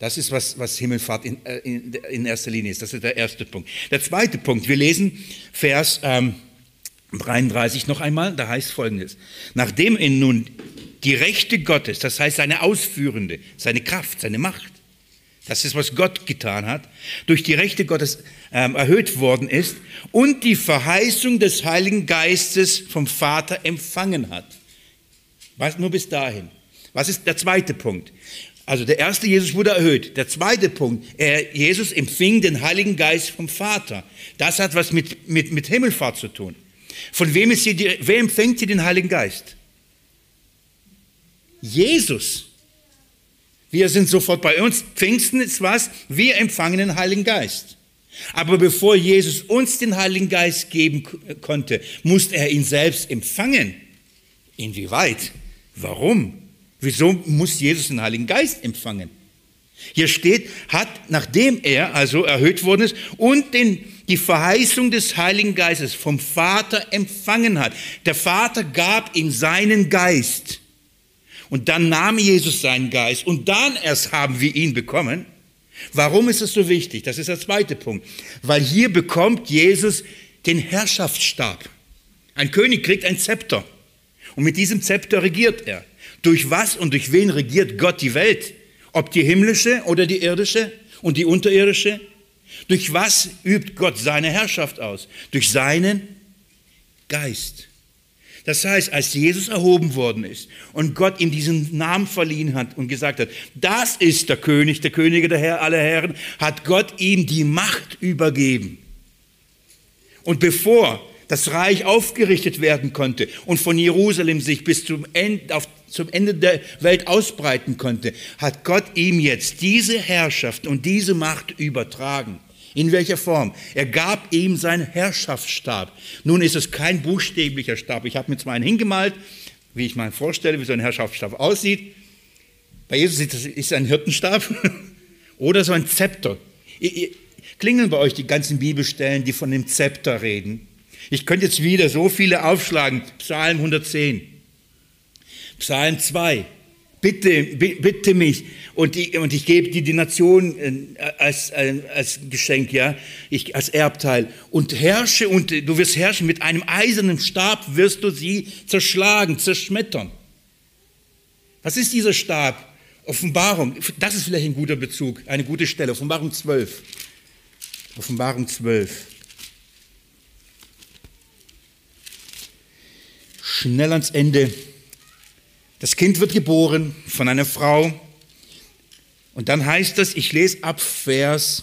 Das ist, was, was Himmelfahrt in, äh, in, in, erster Linie ist. Das ist der erste Punkt. Der zweite Punkt, wir lesen Vers ähm, 33 noch einmal, da heißt folgendes. Nachdem er nun die Rechte Gottes, das heißt seine ausführende, seine Kraft, seine Macht, das ist, was Gott getan hat, durch die Rechte Gottes ähm, erhöht worden ist und die Verheißung des Heiligen Geistes vom Vater empfangen hat. Was nur bis dahin. Was ist der zweite Punkt? Also der erste Jesus wurde erhöht. Der zweite Punkt, er, Jesus empfing den Heiligen Geist vom Vater. Das hat was mit, mit, mit Himmelfahrt zu tun. Von wem, ist die, wer empfängt hier den Heiligen Geist? Jesus. Wir sind sofort bei uns. Pfingsten ist was? Wir empfangen den Heiligen Geist. Aber bevor Jesus uns den Heiligen Geist geben konnte, musste er ihn selbst empfangen. Inwieweit? Warum? Wieso muss Jesus den Heiligen Geist empfangen? Hier steht, hat, nachdem er also erhöht worden ist und den, die Verheißung des Heiligen Geistes vom Vater empfangen hat. Der Vater gab ihm seinen Geist. Und dann nahm Jesus seinen Geist und dann erst haben wir ihn bekommen. Warum ist es so wichtig? Das ist der zweite Punkt. Weil hier bekommt Jesus den Herrschaftsstab. Ein König kriegt ein Zepter. Und mit diesem Zepter regiert er. Durch was und durch wen regiert Gott die Welt? Ob die himmlische oder die irdische und die unterirdische? Durch was übt Gott seine Herrschaft aus? Durch seinen Geist. Das heißt, als Jesus erhoben worden ist und Gott ihm diesen Namen verliehen hat und gesagt hat, das ist der König, der Könige der Herr, aller Herren, hat Gott ihm die Macht übergeben. Und bevor das Reich aufgerichtet werden konnte und von Jerusalem sich bis zum Ende, auf, zum Ende der Welt ausbreiten konnte, hat Gott ihm jetzt diese Herrschaft und diese Macht übertragen. In welcher Form? Er gab ihm seinen Herrschaftsstab. Nun ist es kein buchstäblicher Stab. Ich habe mir zwar einen hingemalt, wie ich mir vorstelle, wie so ein Herrschaftsstab aussieht. Bei Jesus ist es ein Hirtenstab oder so ein Zepter. Klingeln bei euch die ganzen Bibelstellen, die von dem Zepter reden? Ich könnte jetzt wieder so viele aufschlagen. Psalm 110, Psalm 2, bitte, bitte mich und, die, und ich gebe dir die Nation äh, als, äh, als Geschenk, ja, ich, als Erbteil und herrsche und du wirst herrschen mit einem eisernen Stab wirst du sie zerschlagen, zerschmettern. Was ist dieser Stab? Offenbarung, das ist vielleicht ein guter Bezug, eine gute Stelle, Offenbarung 12. Offenbarung 12. Schnell ans Ende. Das Kind wird geboren von einer Frau. Und dann heißt das, ich lese ab Vers,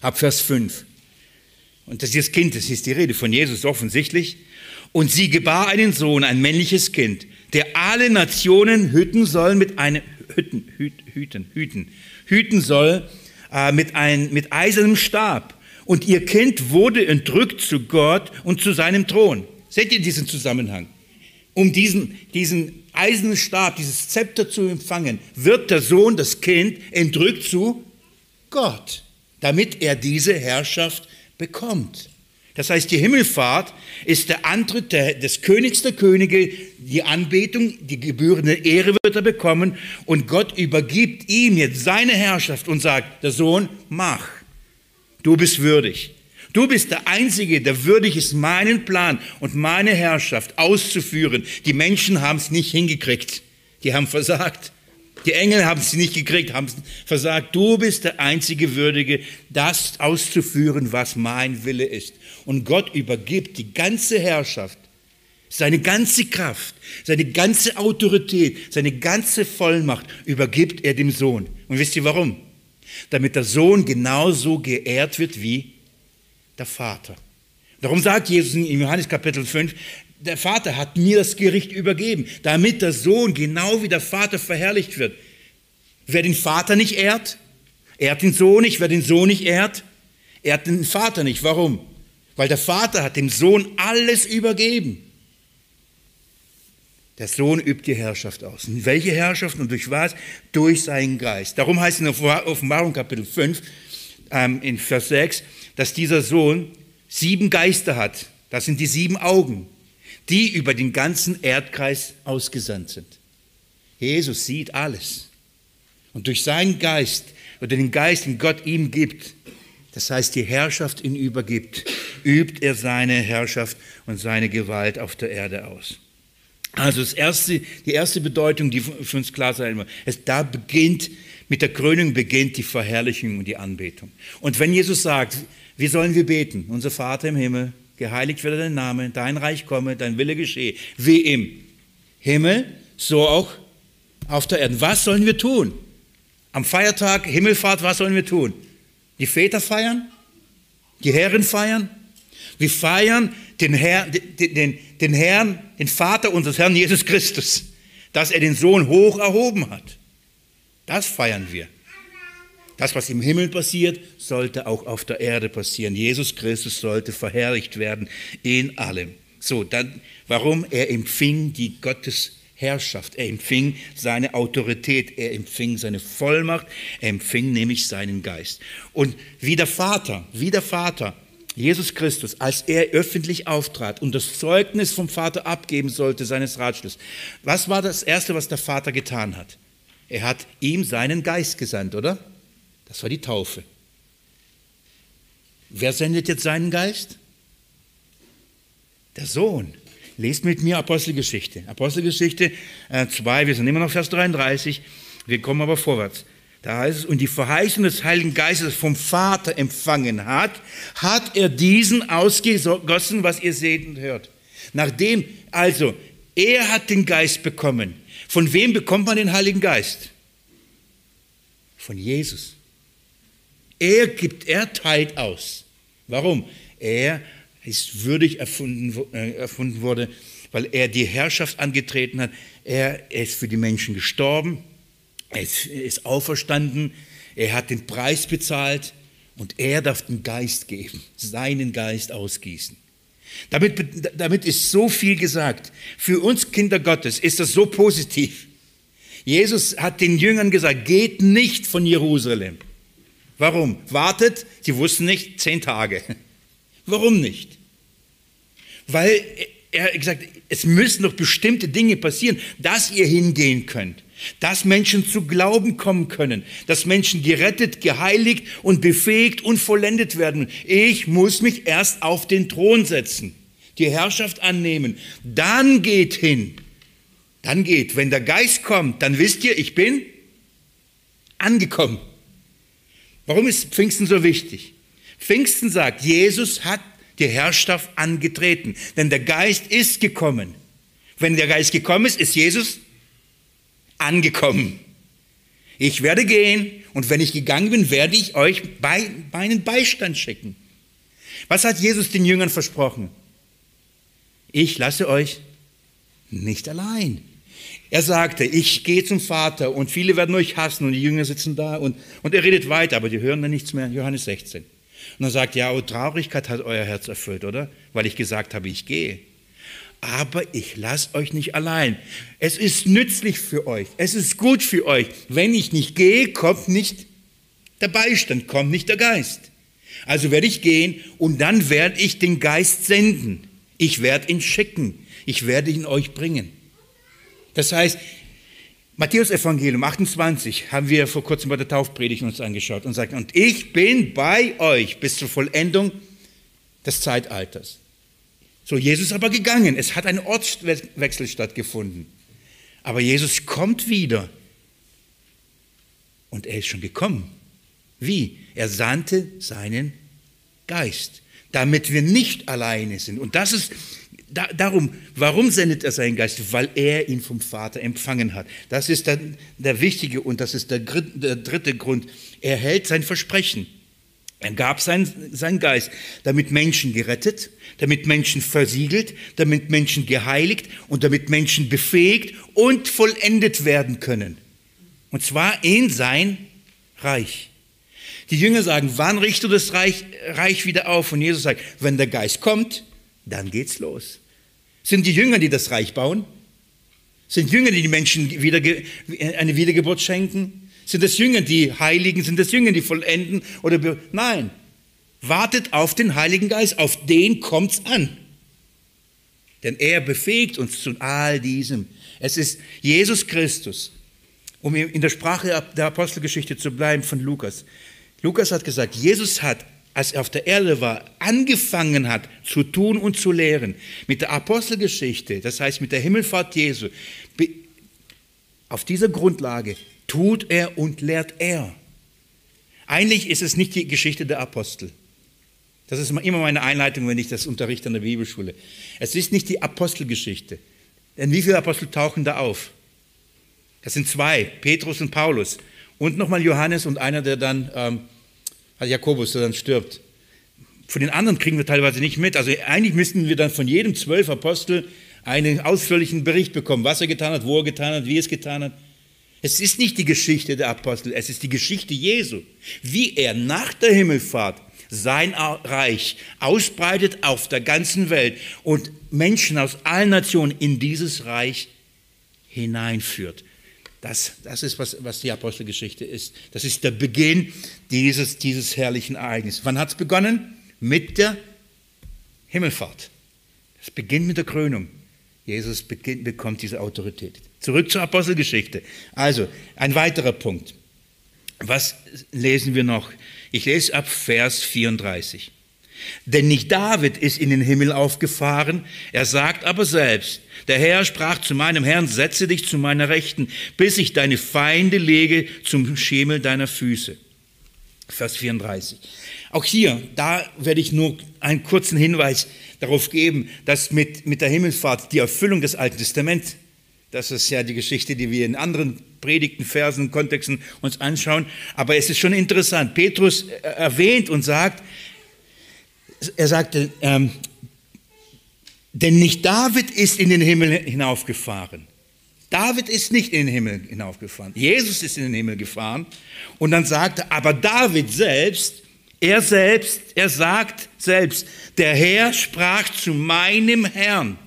ab Vers 5. Und das ist das Kind, das ist die Rede von Jesus offensichtlich. Und sie gebar einen Sohn, ein männliches Kind, der alle Nationen hüten soll mit einem, hüten, hüten, hüten, hüten soll äh, mit, ein, mit eisernem Stab. Und ihr Kind wurde entrückt zu Gott und zu seinem Thron. Seht ihr diesen Zusammenhang? Um diesen, diesen eisernen Stab, dieses Zepter zu empfangen, wird der Sohn, das Kind, entrückt zu Gott, damit er diese Herrschaft bekommt. Das heißt, die Himmelfahrt ist der Antritt des Königs der Könige, die Anbetung, die gebührende Ehre wird er bekommen und Gott übergibt ihm jetzt seine Herrschaft und sagt, der Sohn, mach, du bist würdig. Du bist der Einzige, der würdig ist, meinen Plan und meine Herrschaft auszuführen. Die Menschen haben es nicht hingekriegt. Die haben versagt. Die Engel haben es nicht gekriegt, haben versagt. Du bist der einzige Würdige, das auszuführen, was mein Wille ist. Und Gott übergibt die ganze Herrschaft, seine ganze Kraft, seine ganze Autorität, seine ganze Vollmacht übergibt er dem Sohn. Und wisst ihr warum? Damit der Sohn genauso geehrt wird wie der Vater. Darum sagt Jesus in Johannes Kapitel 5, der Vater hat mir das Gericht übergeben, damit der Sohn genau wie der Vater verherrlicht wird. Wer den Vater nicht ehrt, ehrt den Sohn nicht. Wer den Sohn nicht ehrt, ehrt den Vater nicht. Warum? Weil der Vater hat dem Sohn alles übergeben. Der Sohn übt die Herrschaft aus. Und welche Herrschaft und durch was? Durch seinen Geist. Darum heißt es in Offenbarung Kapitel 5, ähm, in Vers 6, dass dieser Sohn sieben Geister hat. Das sind die sieben Augen die über den ganzen Erdkreis ausgesandt sind. Jesus sieht alles. Und durch seinen Geist oder den Geist, den Gott ihm gibt, das heißt die Herrschaft ihn übergibt, übt er seine Herrschaft und seine Gewalt auf der Erde aus. Also das erste, die erste Bedeutung, die für uns klar sein muss, ist, da beginnt, mit der Krönung beginnt die Verherrlichung und die Anbetung. Und wenn Jesus sagt, wie sollen wir beten? Unser Vater im Himmel, geheiligt werde dein Name, dein Reich komme, dein Wille geschehe, wie im Himmel, so auch auf der Erde. Was sollen wir tun? Am Feiertag, Himmelfahrt, was sollen wir tun? Die Väter feiern? Die Herren feiern? Wir feiern den, Herr, den, den, den Herrn, den Vater unseres Herrn Jesus Christus, dass er den Sohn hoch erhoben hat. Das feiern wir. Das, was im Himmel passiert, sollte auch auf der Erde passieren. Jesus Christus sollte verherrlicht werden in allem. So, dann, warum? Er empfing die Gottesherrschaft. Er empfing seine Autorität, er empfing seine Vollmacht, er empfing nämlich seinen Geist. Und wie der Vater, wie der Vater, Jesus Christus, als er öffentlich auftrat und das Zeugnis vom Vater abgeben sollte, seines Ratschlusses, was war das Erste, was der Vater getan hat? Er hat ihm seinen Geist gesandt, oder? Das war die Taufe. Wer sendet jetzt seinen Geist? Der Sohn. Lest mit mir Apostelgeschichte. Apostelgeschichte 2, äh, wir sind immer noch Vers 33, wir kommen aber vorwärts. Da heißt es, und die Verheißung des Heiligen Geistes vom Vater empfangen hat, hat er diesen ausgegossen, was ihr seht und hört. Nachdem, also, er hat den Geist bekommen. Von wem bekommt man den Heiligen Geist? Von Jesus. Er gibt, er teilt aus. Warum? Er ist würdig erfunden, äh, erfunden wurde, weil er die Herrschaft angetreten hat. Er ist für die Menschen gestorben, er ist, er ist auferstanden, er hat den Preis bezahlt und er darf den Geist geben, seinen Geist ausgießen. Damit, damit ist so viel gesagt. Für uns Kinder Gottes ist das so positiv. Jesus hat den Jüngern gesagt, geht nicht von Jerusalem. Warum? Wartet, sie wussten nicht, zehn Tage. Warum nicht? Weil er gesagt, es müssen noch bestimmte Dinge passieren, dass ihr hingehen könnt, dass Menschen zu Glauben kommen können, dass Menschen gerettet, geheiligt und befähigt und vollendet werden. Ich muss mich erst auf den Thron setzen, die Herrschaft annehmen. Dann geht hin. Dann geht. Wenn der Geist kommt, dann wisst ihr, ich bin angekommen. Warum ist Pfingsten so wichtig? Pfingsten sagt, Jesus hat die Herrschaft angetreten, denn der Geist ist gekommen. Wenn der Geist gekommen ist, ist Jesus angekommen. Ich werde gehen und wenn ich gegangen bin, werde ich euch bei, meinen Beistand schicken. Was hat Jesus den Jüngern versprochen? Ich lasse euch nicht allein. Er sagte, ich gehe zum Vater und viele werden euch hassen und die Jünger sitzen da und, und er redet weiter, aber die hören dann nichts mehr. Johannes 16. Und er sagt, ja, oh, Traurigkeit hat euer Herz erfüllt, oder? Weil ich gesagt habe, ich gehe. Aber ich lasse euch nicht allein. Es ist nützlich für euch. Es ist gut für euch. Wenn ich nicht gehe, kommt nicht der Beistand, kommt nicht der Geist. Also werde ich gehen und dann werde ich den Geist senden. Ich werde ihn schicken. Ich werde ihn euch bringen. Das heißt, Matthäus Evangelium 28 haben wir vor kurzem bei der Taufpredigt uns angeschaut und sagt, und ich bin bei euch bis zur Vollendung des Zeitalters. So, Jesus ist aber gegangen. Es hat ein Ortswechsel stattgefunden. Aber Jesus kommt wieder. Und er ist schon gekommen. Wie? Er sandte seinen Geist, damit wir nicht alleine sind. Und das ist da, darum, warum sendet er seinen Geist? Weil er ihn vom Vater empfangen hat. Das ist der, der wichtige und das ist der, der dritte Grund. Er hält sein Versprechen. Er gab seinen, seinen Geist, damit Menschen gerettet, damit Menschen versiegelt, damit Menschen geheiligt und damit Menschen befähigt und vollendet werden können. Und zwar in sein Reich. Die Jünger sagen, wann richtest du das Reich, Reich wieder auf? Und Jesus sagt, wenn der Geist kommt, dann geht's los. Sind die Jünger, die das Reich bauen? Sind Jünger, die den Menschen wieder, eine Wiedergeburt schenken? Sind es Jünger, die heiligen? Sind es Jünger, die vollenden? Oder Nein. Wartet auf den Heiligen Geist. Auf den kommt's an. Denn er befähigt uns zu all diesem. Es ist Jesus Christus, um in der Sprache der Apostelgeschichte zu bleiben von Lukas. Lukas hat gesagt, Jesus hat als er auf der Erde war, angefangen hat zu tun und zu lehren, mit der Apostelgeschichte, das heißt mit der Himmelfahrt Jesu, auf dieser Grundlage tut er und lehrt er. Eigentlich ist es nicht die Geschichte der Apostel. Das ist immer meine Einleitung, wenn ich das unterrichte an der Bibelschule. Es ist nicht die Apostelgeschichte. Denn wie viele Apostel tauchen da auf? Das sind zwei, Petrus und Paulus. Und nochmal Johannes und einer, der dann ähm, also Jakobus, der dann stirbt. Von den anderen kriegen wir teilweise nicht mit. Also eigentlich müssten wir dann von jedem zwölf Apostel einen ausführlichen Bericht bekommen, was er getan hat, wo er getan hat, wie er es getan hat. Es ist nicht die Geschichte der Apostel, es ist die Geschichte Jesu, wie er nach der Himmelfahrt sein Reich ausbreitet auf der ganzen Welt und Menschen aus allen Nationen in dieses Reich hineinführt. Das, das ist, was, was die Apostelgeschichte ist. Das ist der Beginn dieses, dieses herrlichen Ereignisses. Wann hat es begonnen? Mit der Himmelfahrt. Es beginnt mit der Krönung. Jesus beginnt, bekommt diese Autorität. Zurück zur Apostelgeschichte. Also, ein weiterer Punkt. Was lesen wir noch? Ich lese ab Vers 34. Denn nicht David ist in den Himmel aufgefahren, er sagt aber selbst, der Herr sprach zu meinem Herrn, setze dich zu meiner Rechten, bis ich deine Feinde lege zum Schemel deiner Füße. Vers 34. Auch hier, da werde ich nur einen kurzen Hinweis darauf geben, dass mit, mit der Himmelfahrt die Erfüllung des Alten Testaments, das ist ja die Geschichte, die wir in anderen Predigten, Versen, Kontexten uns anschauen, aber es ist schon interessant. Petrus erwähnt und sagt, er sagte, ähm, denn nicht David ist in den Himmel hinaufgefahren. David ist nicht in den Himmel hinaufgefahren. Jesus ist in den Himmel gefahren. Und dann sagte, aber David selbst, er selbst, er sagt selbst, der Herr sprach zu meinem Herrn.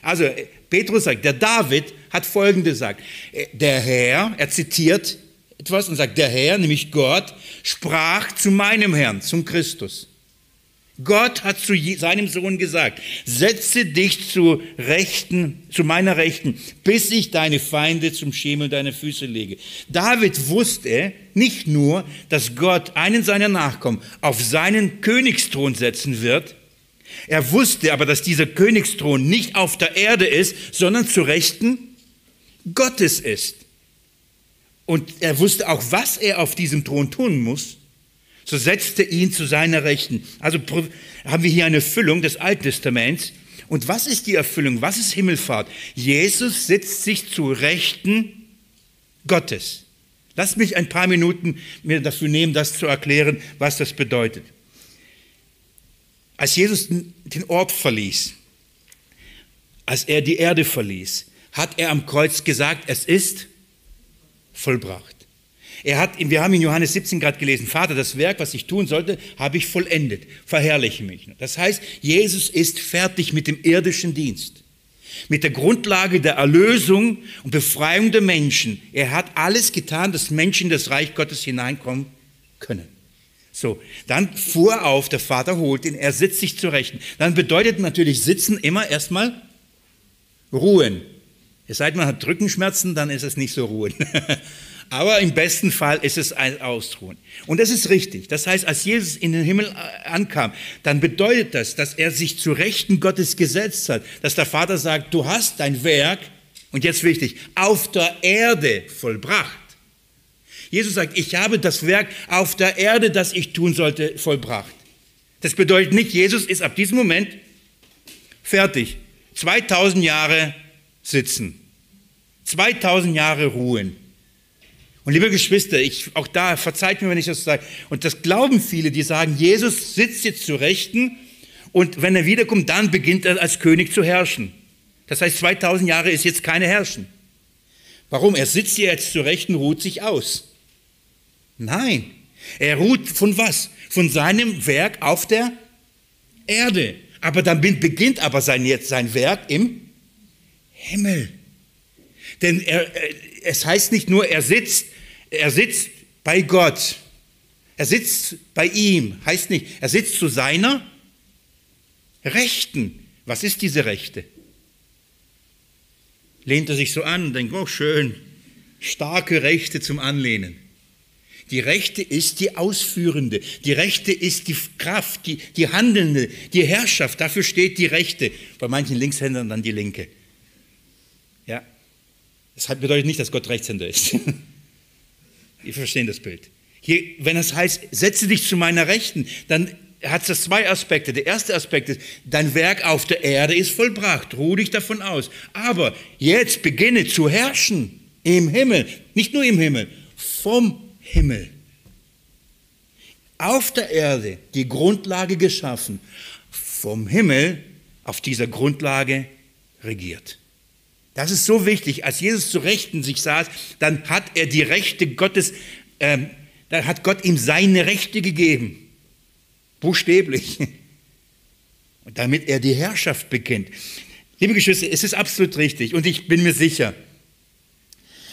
Also Petrus sagt, der David hat Folgendes gesagt. Der Herr, er zitiert etwas und sagt, der Herr, nämlich Gott, sprach zu meinem Herrn, zum Christus. Gott hat zu seinem Sohn gesagt, setze dich zu Rechten, zu meiner Rechten, bis ich deine Feinde zum Schemel deiner Füße lege. David wusste nicht nur, dass Gott einen seiner Nachkommen auf seinen Königsthron setzen wird, er wusste aber, dass dieser Königsthron nicht auf der Erde ist, sondern zu Rechten Gottes ist. Und er wusste auch, was er auf diesem Thron tun muss, so setzte ihn zu seiner Rechten. Also haben wir hier eine Erfüllung des Alten Testaments. Und was ist die Erfüllung? Was ist Himmelfahrt? Jesus sitzt sich zu Rechten Gottes. Lasst mich ein paar Minuten mir dafür nehmen, das zu erklären, was das bedeutet. Als Jesus den Ort verließ, als er die Erde verließ, hat er am Kreuz gesagt, es ist vollbracht. Er hat, wir haben in Johannes 17 gerade gelesen, Vater, das Werk, was ich tun sollte, habe ich vollendet. Verherrliche mich. Das heißt, Jesus ist fertig mit dem irdischen Dienst. Mit der Grundlage der Erlösung und Befreiung der Menschen. Er hat alles getan, dass Menschen in das Reich Gottes hineinkommen können. So, dann fuhr auf, der Vater holt ihn, er sitzt sich zurecht. Dann bedeutet natürlich Sitzen immer erstmal ruhen. Es sei denn, man hat Rückenschmerzen, dann ist es nicht so ruhen. Aber im besten Fall ist es ein Ausruhen. Und das ist richtig. Das heißt, als Jesus in den Himmel äh, ankam, dann bedeutet das, dass er sich zu Rechten Gottes gesetzt hat. Dass der Vater sagt, du hast dein Werk, und jetzt wichtig, auf der Erde vollbracht. Jesus sagt, ich habe das Werk auf der Erde, das ich tun sollte, vollbracht. Das bedeutet nicht, Jesus ist ab diesem Moment fertig. 2000 Jahre sitzen. 2000 Jahre ruhen. Und liebe Geschwister, ich, auch da, verzeiht mir, wenn ich das sage, und das glauben viele, die sagen, Jesus sitzt jetzt zu Rechten und wenn er wiederkommt, dann beginnt er als König zu herrschen. Das heißt, 2000 Jahre ist jetzt keine Herrschen. Warum? Er sitzt hier jetzt zu Rechten, ruht sich aus. Nein, er ruht von was? Von seinem Werk auf der Erde. Aber dann beginnt aber sein, jetzt sein Werk im Himmel. Denn er, es heißt nicht nur, er sitzt, er sitzt bei Gott. Er sitzt bei ihm. Heißt nicht, er sitzt zu seiner Rechten. Was ist diese Rechte? Lehnt er sich so an und denkt, oh schön, starke Rechte zum Anlehnen. Die Rechte ist die Ausführende. Die Rechte ist die Kraft, die, die Handelnde, die Herrschaft. Dafür steht die Rechte. Bei manchen Linkshändern dann die Linke. Ja. Das bedeutet nicht, dass Gott Rechtshänder ist. Wir verstehen das Bild. Hier, wenn es heißt, setze dich zu meiner Rechten, dann hat es zwei Aspekte. Der erste Aspekt ist, dein Werk auf der Erde ist vollbracht. Ruh dich davon aus. Aber jetzt beginne zu herrschen im Himmel. Nicht nur im Himmel, vom Himmel. Auf der Erde die Grundlage geschaffen, vom Himmel auf dieser Grundlage regiert. Das ist so wichtig. Als Jesus zu Rechten sich saß, dann hat er die Rechte Gottes, ähm, dann hat Gott ihm seine Rechte gegeben. Buchstäblich. Und damit er die Herrschaft beginnt. Liebe Geschwister, es ist absolut richtig und ich bin mir sicher,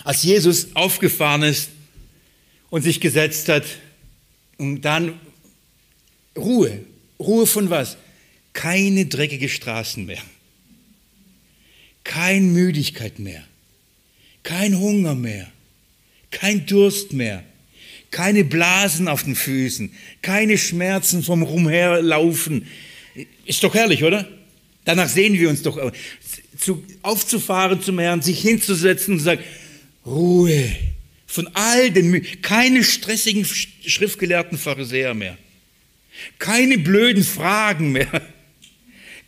als Jesus aufgefahren ist und sich gesetzt hat. Und dann Ruhe. Ruhe von was? Keine dreckige Straßen mehr. Keine Müdigkeit mehr. Kein Hunger mehr. Kein Durst mehr. Keine Blasen auf den Füßen. Keine Schmerzen vom Rumherlaufen. Ist doch herrlich, oder? Danach sehen wir uns doch. Zu, aufzufahren zum Herrn, sich hinzusetzen und sagen, Ruhe, von all den, keine stressigen schriftgelehrten Pharisäer mehr. Keine blöden Fragen mehr.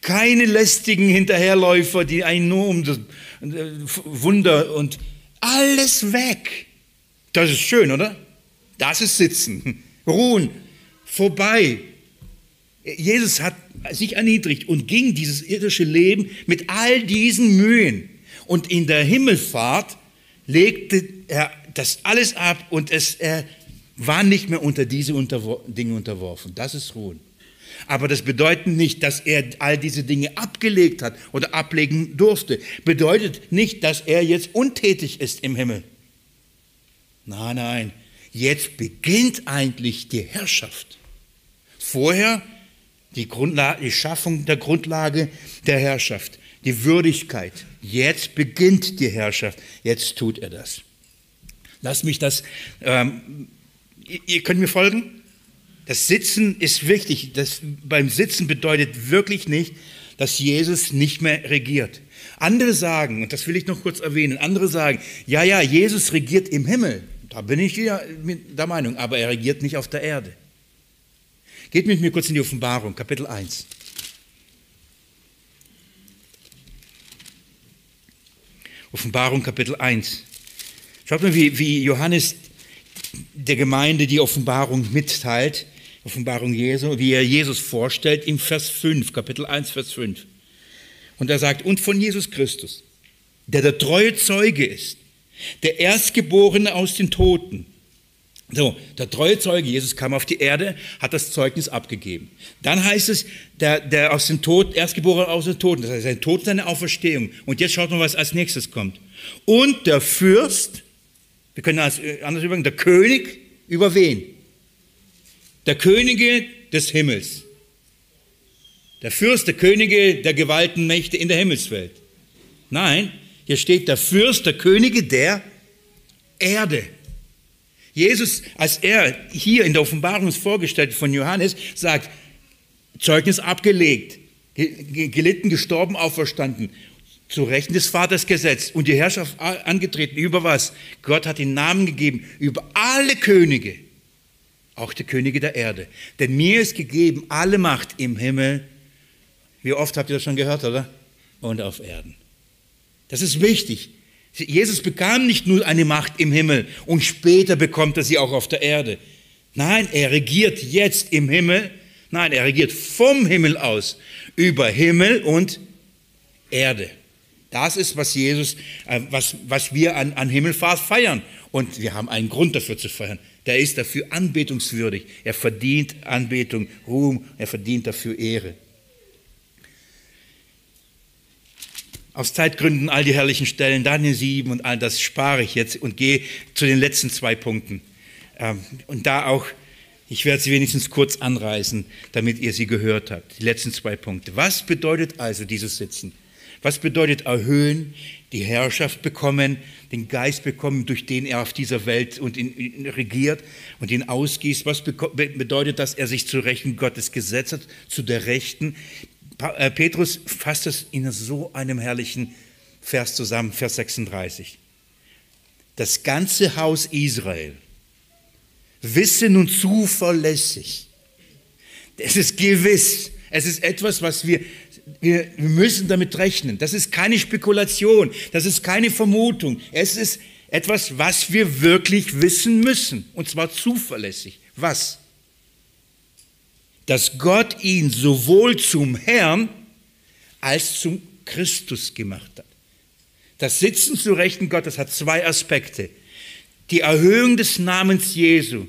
Keine lästigen Hinterherläufer, die einen nur um das äh, Wunder und alles weg. Das ist schön, oder? Das ist Sitzen, Ruhen, vorbei. Jesus hat sich erniedrigt und ging dieses irdische Leben mit all diesen Mühen. Und in der Himmelfahrt legte er das alles ab und es, er war nicht mehr unter diese Dinge unterworfen. Das ist Ruhen. Aber das bedeutet nicht, dass er all diese Dinge abgelegt hat oder ablegen durfte. Bedeutet nicht, dass er jetzt untätig ist im Himmel. Nein, nein. Jetzt beginnt eigentlich die Herrschaft. Vorher die, Grundlage, die Schaffung der Grundlage der Herrschaft, die Würdigkeit. Jetzt beginnt die Herrschaft. Jetzt tut er das. Lass mich das, ähm, ihr könnt mir folgen? Das Sitzen ist wichtig. Das, beim Sitzen bedeutet wirklich nicht, dass Jesus nicht mehr regiert. Andere sagen, und das will ich noch kurz erwähnen, andere sagen, ja, ja, Jesus regiert im Himmel. Da bin ich wieder der Meinung, aber er regiert nicht auf der Erde. Geht mit mir kurz in die Offenbarung, Kapitel 1. Offenbarung, Kapitel 1. Schaut mal, wie, wie Johannes der Gemeinde die Offenbarung mitteilt, Offenbarung Jesu, wie er Jesus vorstellt im Vers 5, Kapitel 1, Vers 5. Und er sagt, und von Jesus Christus, der der treue Zeuge ist, der Erstgeborene aus den Toten. So, der treue Zeuge, Jesus kam auf die Erde, hat das Zeugnis abgegeben. Dann heißt es, der, der aus dem Tod, Erstgeborene aus den Toten, das heißt sein Tod, seine Auferstehung. Und jetzt schaut mal, was als nächstes kommt. Und der Fürst, wir können das äh, anders überlegen, der König über wen? Der Könige des Himmels. Der Fürst, der Könige der Gewaltenmächte in der Himmelswelt. Nein, hier steht der Fürst, der Könige der Erde. Jesus, als er hier in der Offenbarung vorgestellt von Johannes, sagt, Zeugnis abgelegt, gelitten, gestorben, auferstanden, zu Rechten des Vaters gesetzt und die Herrschaft angetreten. Über was? Gott hat den Namen gegeben über alle Könige, auch die Könige der Erde. Denn mir ist gegeben alle Macht im Himmel. Wie oft habt ihr das schon gehört, oder? Und auf Erden. Das ist wichtig. Jesus bekam nicht nur eine Macht im Himmel und später bekommt er sie auch auf der Erde. Nein, er regiert jetzt im Himmel. Nein, er regiert vom Himmel aus über Himmel und Erde. Das ist, was Jesus, äh, was, was wir an, an Himmelfahrt feiern. Und wir haben einen Grund dafür zu feiern. Der ist dafür anbetungswürdig. Er verdient Anbetung, Ruhm, er verdient dafür Ehre. Aus Zeitgründen all die herrlichen Stellen, Daniel 7 und all das spare ich jetzt und gehe zu den letzten zwei Punkten. Ähm, und da auch, ich werde sie wenigstens kurz anreißen, damit ihr sie gehört habt. Die letzten zwei Punkte. Was bedeutet also dieses Sitzen? Was bedeutet erhöhen, die Herrschaft bekommen, den Geist bekommen, durch den er auf dieser Welt und in, regiert und ihn ausgießt? Was bedeutet, dass er sich zu Rechten Gottes gesetzt hat, zu der Rechten? Äh, Petrus fasst es in so einem herrlichen Vers zusammen, Vers 36. Das ganze Haus Israel wisse nun zuverlässig, es ist gewiss, es ist etwas, was wir wir, wir müssen damit rechnen. Das ist keine Spekulation, das ist keine Vermutung. Es ist etwas, was wir wirklich wissen müssen. Und zwar zuverlässig. Was? Dass Gott ihn sowohl zum Herrn als zum Christus gemacht hat. Das Sitzen zu Rechten Gottes hat zwei Aspekte. Die Erhöhung des Namens Jesu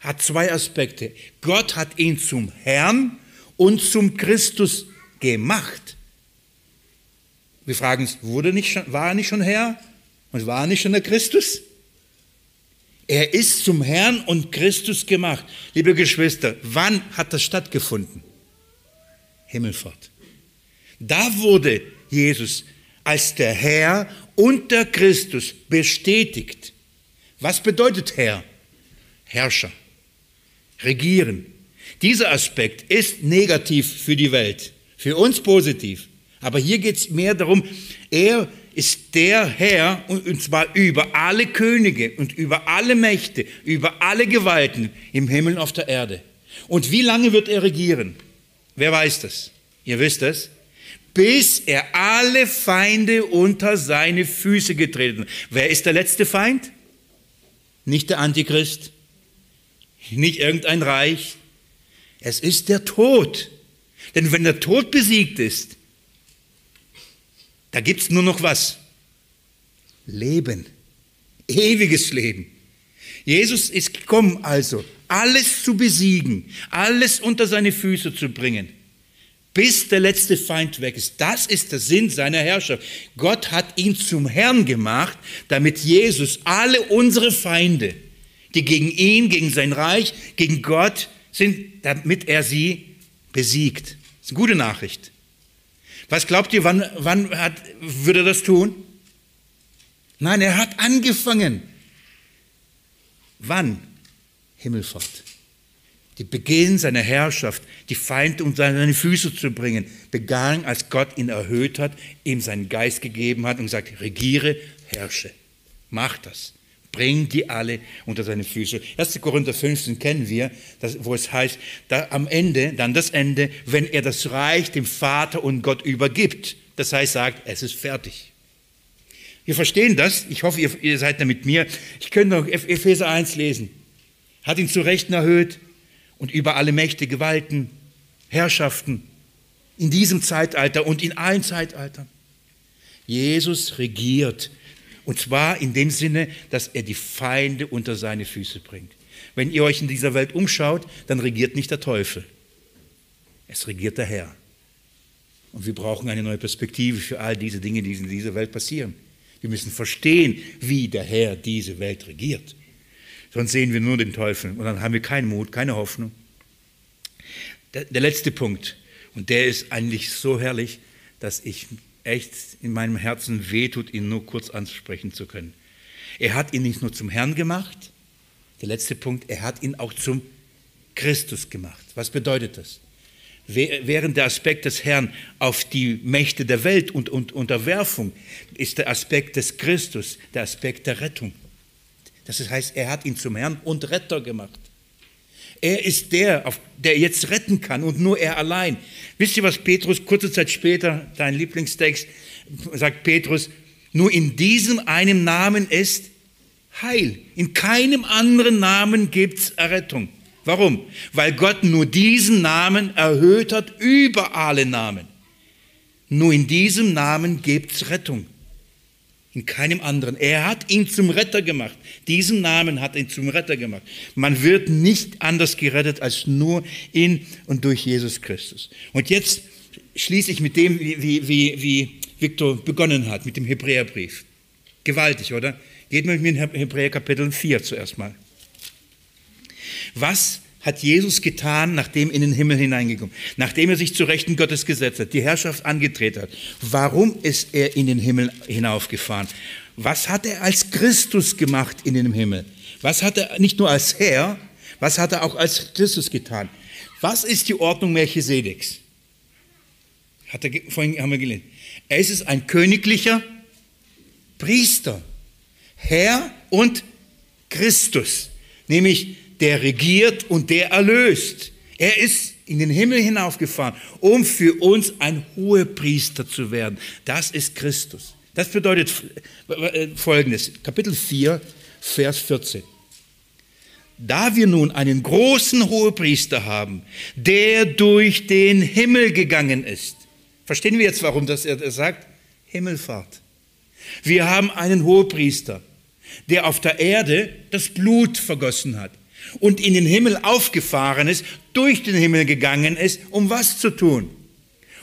hat zwei Aspekte. Gott hat ihn zum Herrn und zum Christus gemacht. Wir fragen uns, wurde nicht schon, war er nicht schon Herr und war er nicht schon der Christus? Er ist zum Herrn und Christus gemacht. Liebe Geschwister, wann hat das stattgefunden? Himmelfahrt. Da wurde Jesus als der Herr und der Christus bestätigt. Was bedeutet Herr? Herrscher, regieren. Dieser Aspekt ist negativ für die Welt. Für uns positiv. Aber hier geht es mehr darum, er ist der Herr und zwar über alle Könige und über alle Mächte, über alle Gewalten im Himmel und auf der Erde. Und wie lange wird er regieren? Wer weiß das? Ihr wisst es. Bis er alle Feinde unter seine Füße getreten. Wer ist der letzte Feind? Nicht der Antichrist, nicht irgendein Reich. Es ist der Tod. Denn wenn der Tod besiegt ist, da gibt es nur noch was. Leben. Ewiges Leben. Jesus ist gekommen also, alles zu besiegen, alles unter seine Füße zu bringen, bis der letzte Feind weg ist. Das ist der Sinn seiner Herrschaft. Gott hat ihn zum Herrn gemacht, damit Jesus alle unsere Feinde, die gegen ihn, gegen sein Reich, gegen Gott sind, damit er sie besiegt. Gute Nachricht. Was glaubt ihr, wann, wann hat, würde er das tun? Nein, er hat angefangen. Wann? Himmelfahrt. Die Beginn seiner Herrschaft, die Feinde um seine Füße zu bringen, begann, als Gott ihn erhöht hat, ihm seinen Geist gegeben hat und gesagt, regiere, herrsche. Mach das. Bring die alle unter seine Füße. 1. Korinther 15 kennen wir, wo es heißt, am Ende, dann das Ende, wenn er das Reich dem Vater und Gott übergibt. Das heißt, sagt, es ist fertig. Wir verstehen das. Ich hoffe, ihr, ihr seid da mit mir. Ich könnte noch Epheser 1 lesen. Hat ihn zu Rechten erhöht und über alle Mächte, Gewalten, Herrschaften in diesem Zeitalter und in allen Zeitaltern. Jesus regiert. Und zwar in dem Sinne, dass er die Feinde unter seine Füße bringt. Wenn ihr euch in dieser Welt umschaut, dann regiert nicht der Teufel. Es regiert der Herr. Und wir brauchen eine neue Perspektive für all diese Dinge, die in dieser Welt passieren. Wir müssen verstehen, wie der Herr diese Welt regiert. Sonst sehen wir nur den Teufel und dann haben wir keinen Mut, keine Hoffnung. Der, der letzte Punkt, und der ist eigentlich so herrlich, dass ich echt in meinem Herzen wehtut, ihn nur kurz ansprechen zu können. Er hat ihn nicht nur zum Herrn gemacht, der letzte Punkt, er hat ihn auch zum Christus gemacht. Was bedeutet das? Während der Aspekt des Herrn auf die Mächte der Welt und, und Unterwerfung ist der Aspekt des Christus der Aspekt der Rettung. Das heißt, er hat ihn zum Herrn und Retter gemacht. Er ist der, der jetzt retten kann und nur er allein. Wisst ihr, was Petrus kurze Zeit später, dein Lieblingstext, sagt Petrus, nur in diesem einen Namen ist Heil. In keinem anderen Namen gibt es Errettung. Warum? Weil Gott nur diesen Namen erhöht hat über alle Namen. Nur in diesem Namen gibt es Rettung. In keinem anderen. Er hat ihn zum Retter gemacht. Diesen Namen hat ihn zum Retter gemacht. Man wird nicht anders gerettet als nur in und durch Jesus Christus. Und jetzt schließe ich mit dem, wie, wie, wie Viktor begonnen hat, mit dem Hebräerbrief. Gewaltig, oder? Geht mal mit mir in Hebräer Kapitel 4 zuerst mal. Was hat Jesus getan, nachdem er in den Himmel hineingekommen, nachdem er sich zu Rechten Gottes gesetzt hat, die Herrschaft angetreten hat? Warum ist er in den Himmel hinaufgefahren? Was hat er als Christus gemacht in den Himmel? Was hat er nicht nur als Herr, was hat er auch als Christus getan? Was ist die Ordnung Melchisedeks? Hat er, vorhin haben wir gelesen. Er ist ein königlicher Priester. Herr und Christus, nämlich der regiert und der erlöst. Er ist in den Himmel hinaufgefahren, um für uns ein Hohepriester zu werden. Das ist Christus. Das bedeutet folgendes, Kapitel 4, Vers 14. Da wir nun einen großen Hohepriester haben, der durch den Himmel gegangen ist. Verstehen wir jetzt, warum das er sagt? Himmelfahrt. Wir haben einen Hohepriester, der auf der Erde das Blut vergossen hat und in den Himmel aufgefahren ist, durch den Himmel gegangen ist, um was zu tun?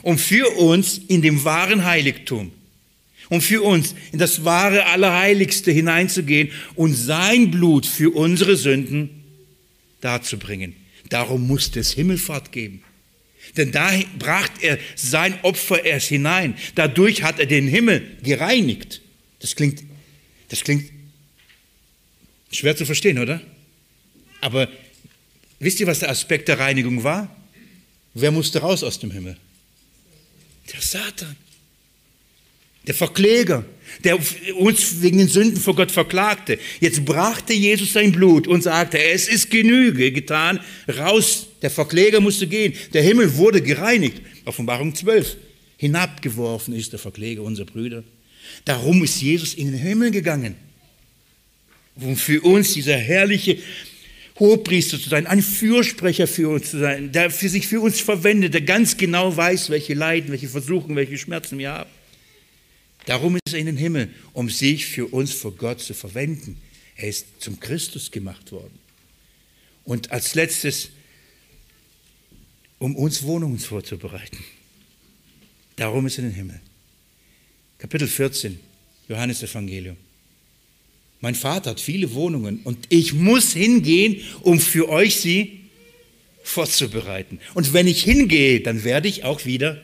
Um für uns in dem wahren Heiligtum, um für uns in das wahre Allerheiligste hineinzugehen und sein Blut für unsere Sünden darzubringen. Darum musste es Himmelfahrt geben. Denn da bracht er sein Opfer erst hinein. Dadurch hat er den Himmel gereinigt. Das klingt, das klingt Schwer zu verstehen, oder? Aber wisst ihr, was der Aspekt der Reinigung war? Wer musste raus aus dem Himmel? Der Satan. Der Verkläger, der uns wegen den Sünden vor Gott verklagte. Jetzt brachte Jesus sein Blut und sagte, es ist Genüge getan, raus, der Verkläger musste gehen. Der Himmel wurde gereinigt. Offenbarung 12. Hinabgeworfen ist der Verkläger unserer Brüder. Darum ist Jesus in den Himmel gegangen um für uns dieser herrliche Hohepriester zu sein, ein Fürsprecher für uns zu sein, der für sich für uns verwendet, der ganz genau weiß, welche Leiden, welche Versuchen, welche Schmerzen wir haben. Darum ist er in den Himmel, um sich für uns vor Gott zu verwenden. Er ist zum Christus gemacht worden. Und als letztes, um uns Wohnungen vorzubereiten. Darum ist er in den Himmel. Kapitel 14, Johannes Evangelium. Mein Vater hat viele Wohnungen und ich muss hingehen, um für euch sie vorzubereiten. Und wenn ich hingehe, dann werde ich auch wieder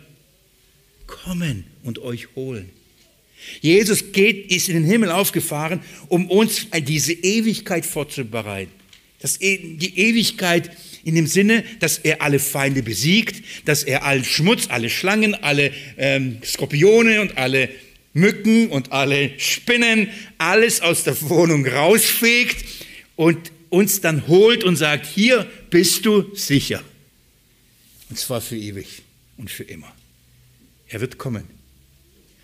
kommen und euch holen. Jesus geht, ist in den Himmel aufgefahren, um uns diese Ewigkeit vorzubereiten. Das, e, die Ewigkeit in dem Sinne, dass er alle Feinde besiegt, dass er allen Schmutz, alle Schlangen, alle ähm, Skorpione und alle Mücken und alle Spinnen, alles aus der Wohnung rausfegt und uns dann holt und sagt, hier bist du sicher. Und zwar für ewig und für immer. Er wird kommen.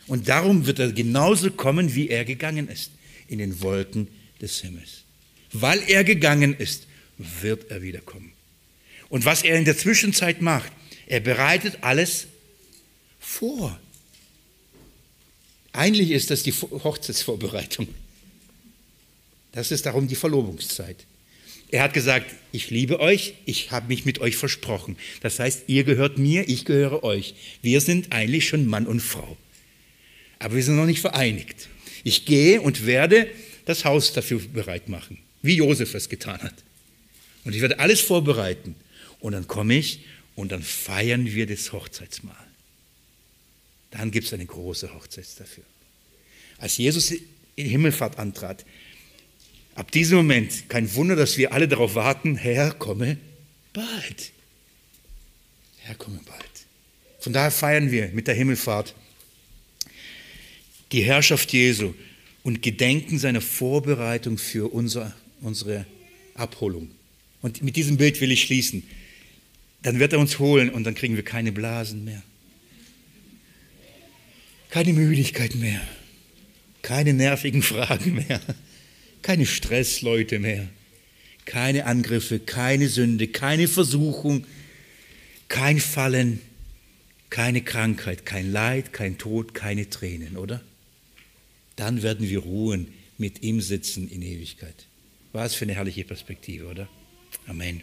Und darum wird er genauso kommen, wie er gegangen ist, in den Wolken des Himmels. Weil er gegangen ist, wird er wiederkommen. Und was er in der Zwischenzeit macht, er bereitet alles vor. Eigentlich ist das die Hochzeitsvorbereitung. Das ist darum die Verlobungszeit. Er hat gesagt, ich liebe euch, ich habe mich mit euch versprochen. Das heißt, ihr gehört mir, ich gehöre euch. Wir sind eigentlich schon Mann und Frau. Aber wir sind noch nicht vereinigt. Ich gehe und werde das Haus dafür bereit machen, wie Josef es getan hat. Und ich werde alles vorbereiten. Und dann komme ich und dann feiern wir das Hochzeitsmahl. Dann gibt es eine große Hochzeit dafür. Als Jesus in Himmelfahrt antrat, ab diesem Moment, kein Wunder, dass wir alle darauf warten, Herr, komme bald. Herr, komme bald. Von daher feiern wir mit der Himmelfahrt die Herrschaft Jesu und gedenken seiner Vorbereitung für unser, unsere Abholung. Und mit diesem Bild will ich schließen. Dann wird er uns holen und dann kriegen wir keine Blasen mehr. Keine Müdigkeit mehr. Keine nervigen Fragen mehr. Keine Stressleute mehr. Keine Angriffe, keine Sünde, keine Versuchung, kein Fallen, keine Krankheit, kein Leid, kein Tod, keine Tränen, oder? Dann werden wir ruhen, mit ihm sitzen in Ewigkeit. Was für eine herrliche Perspektive, oder? Amen.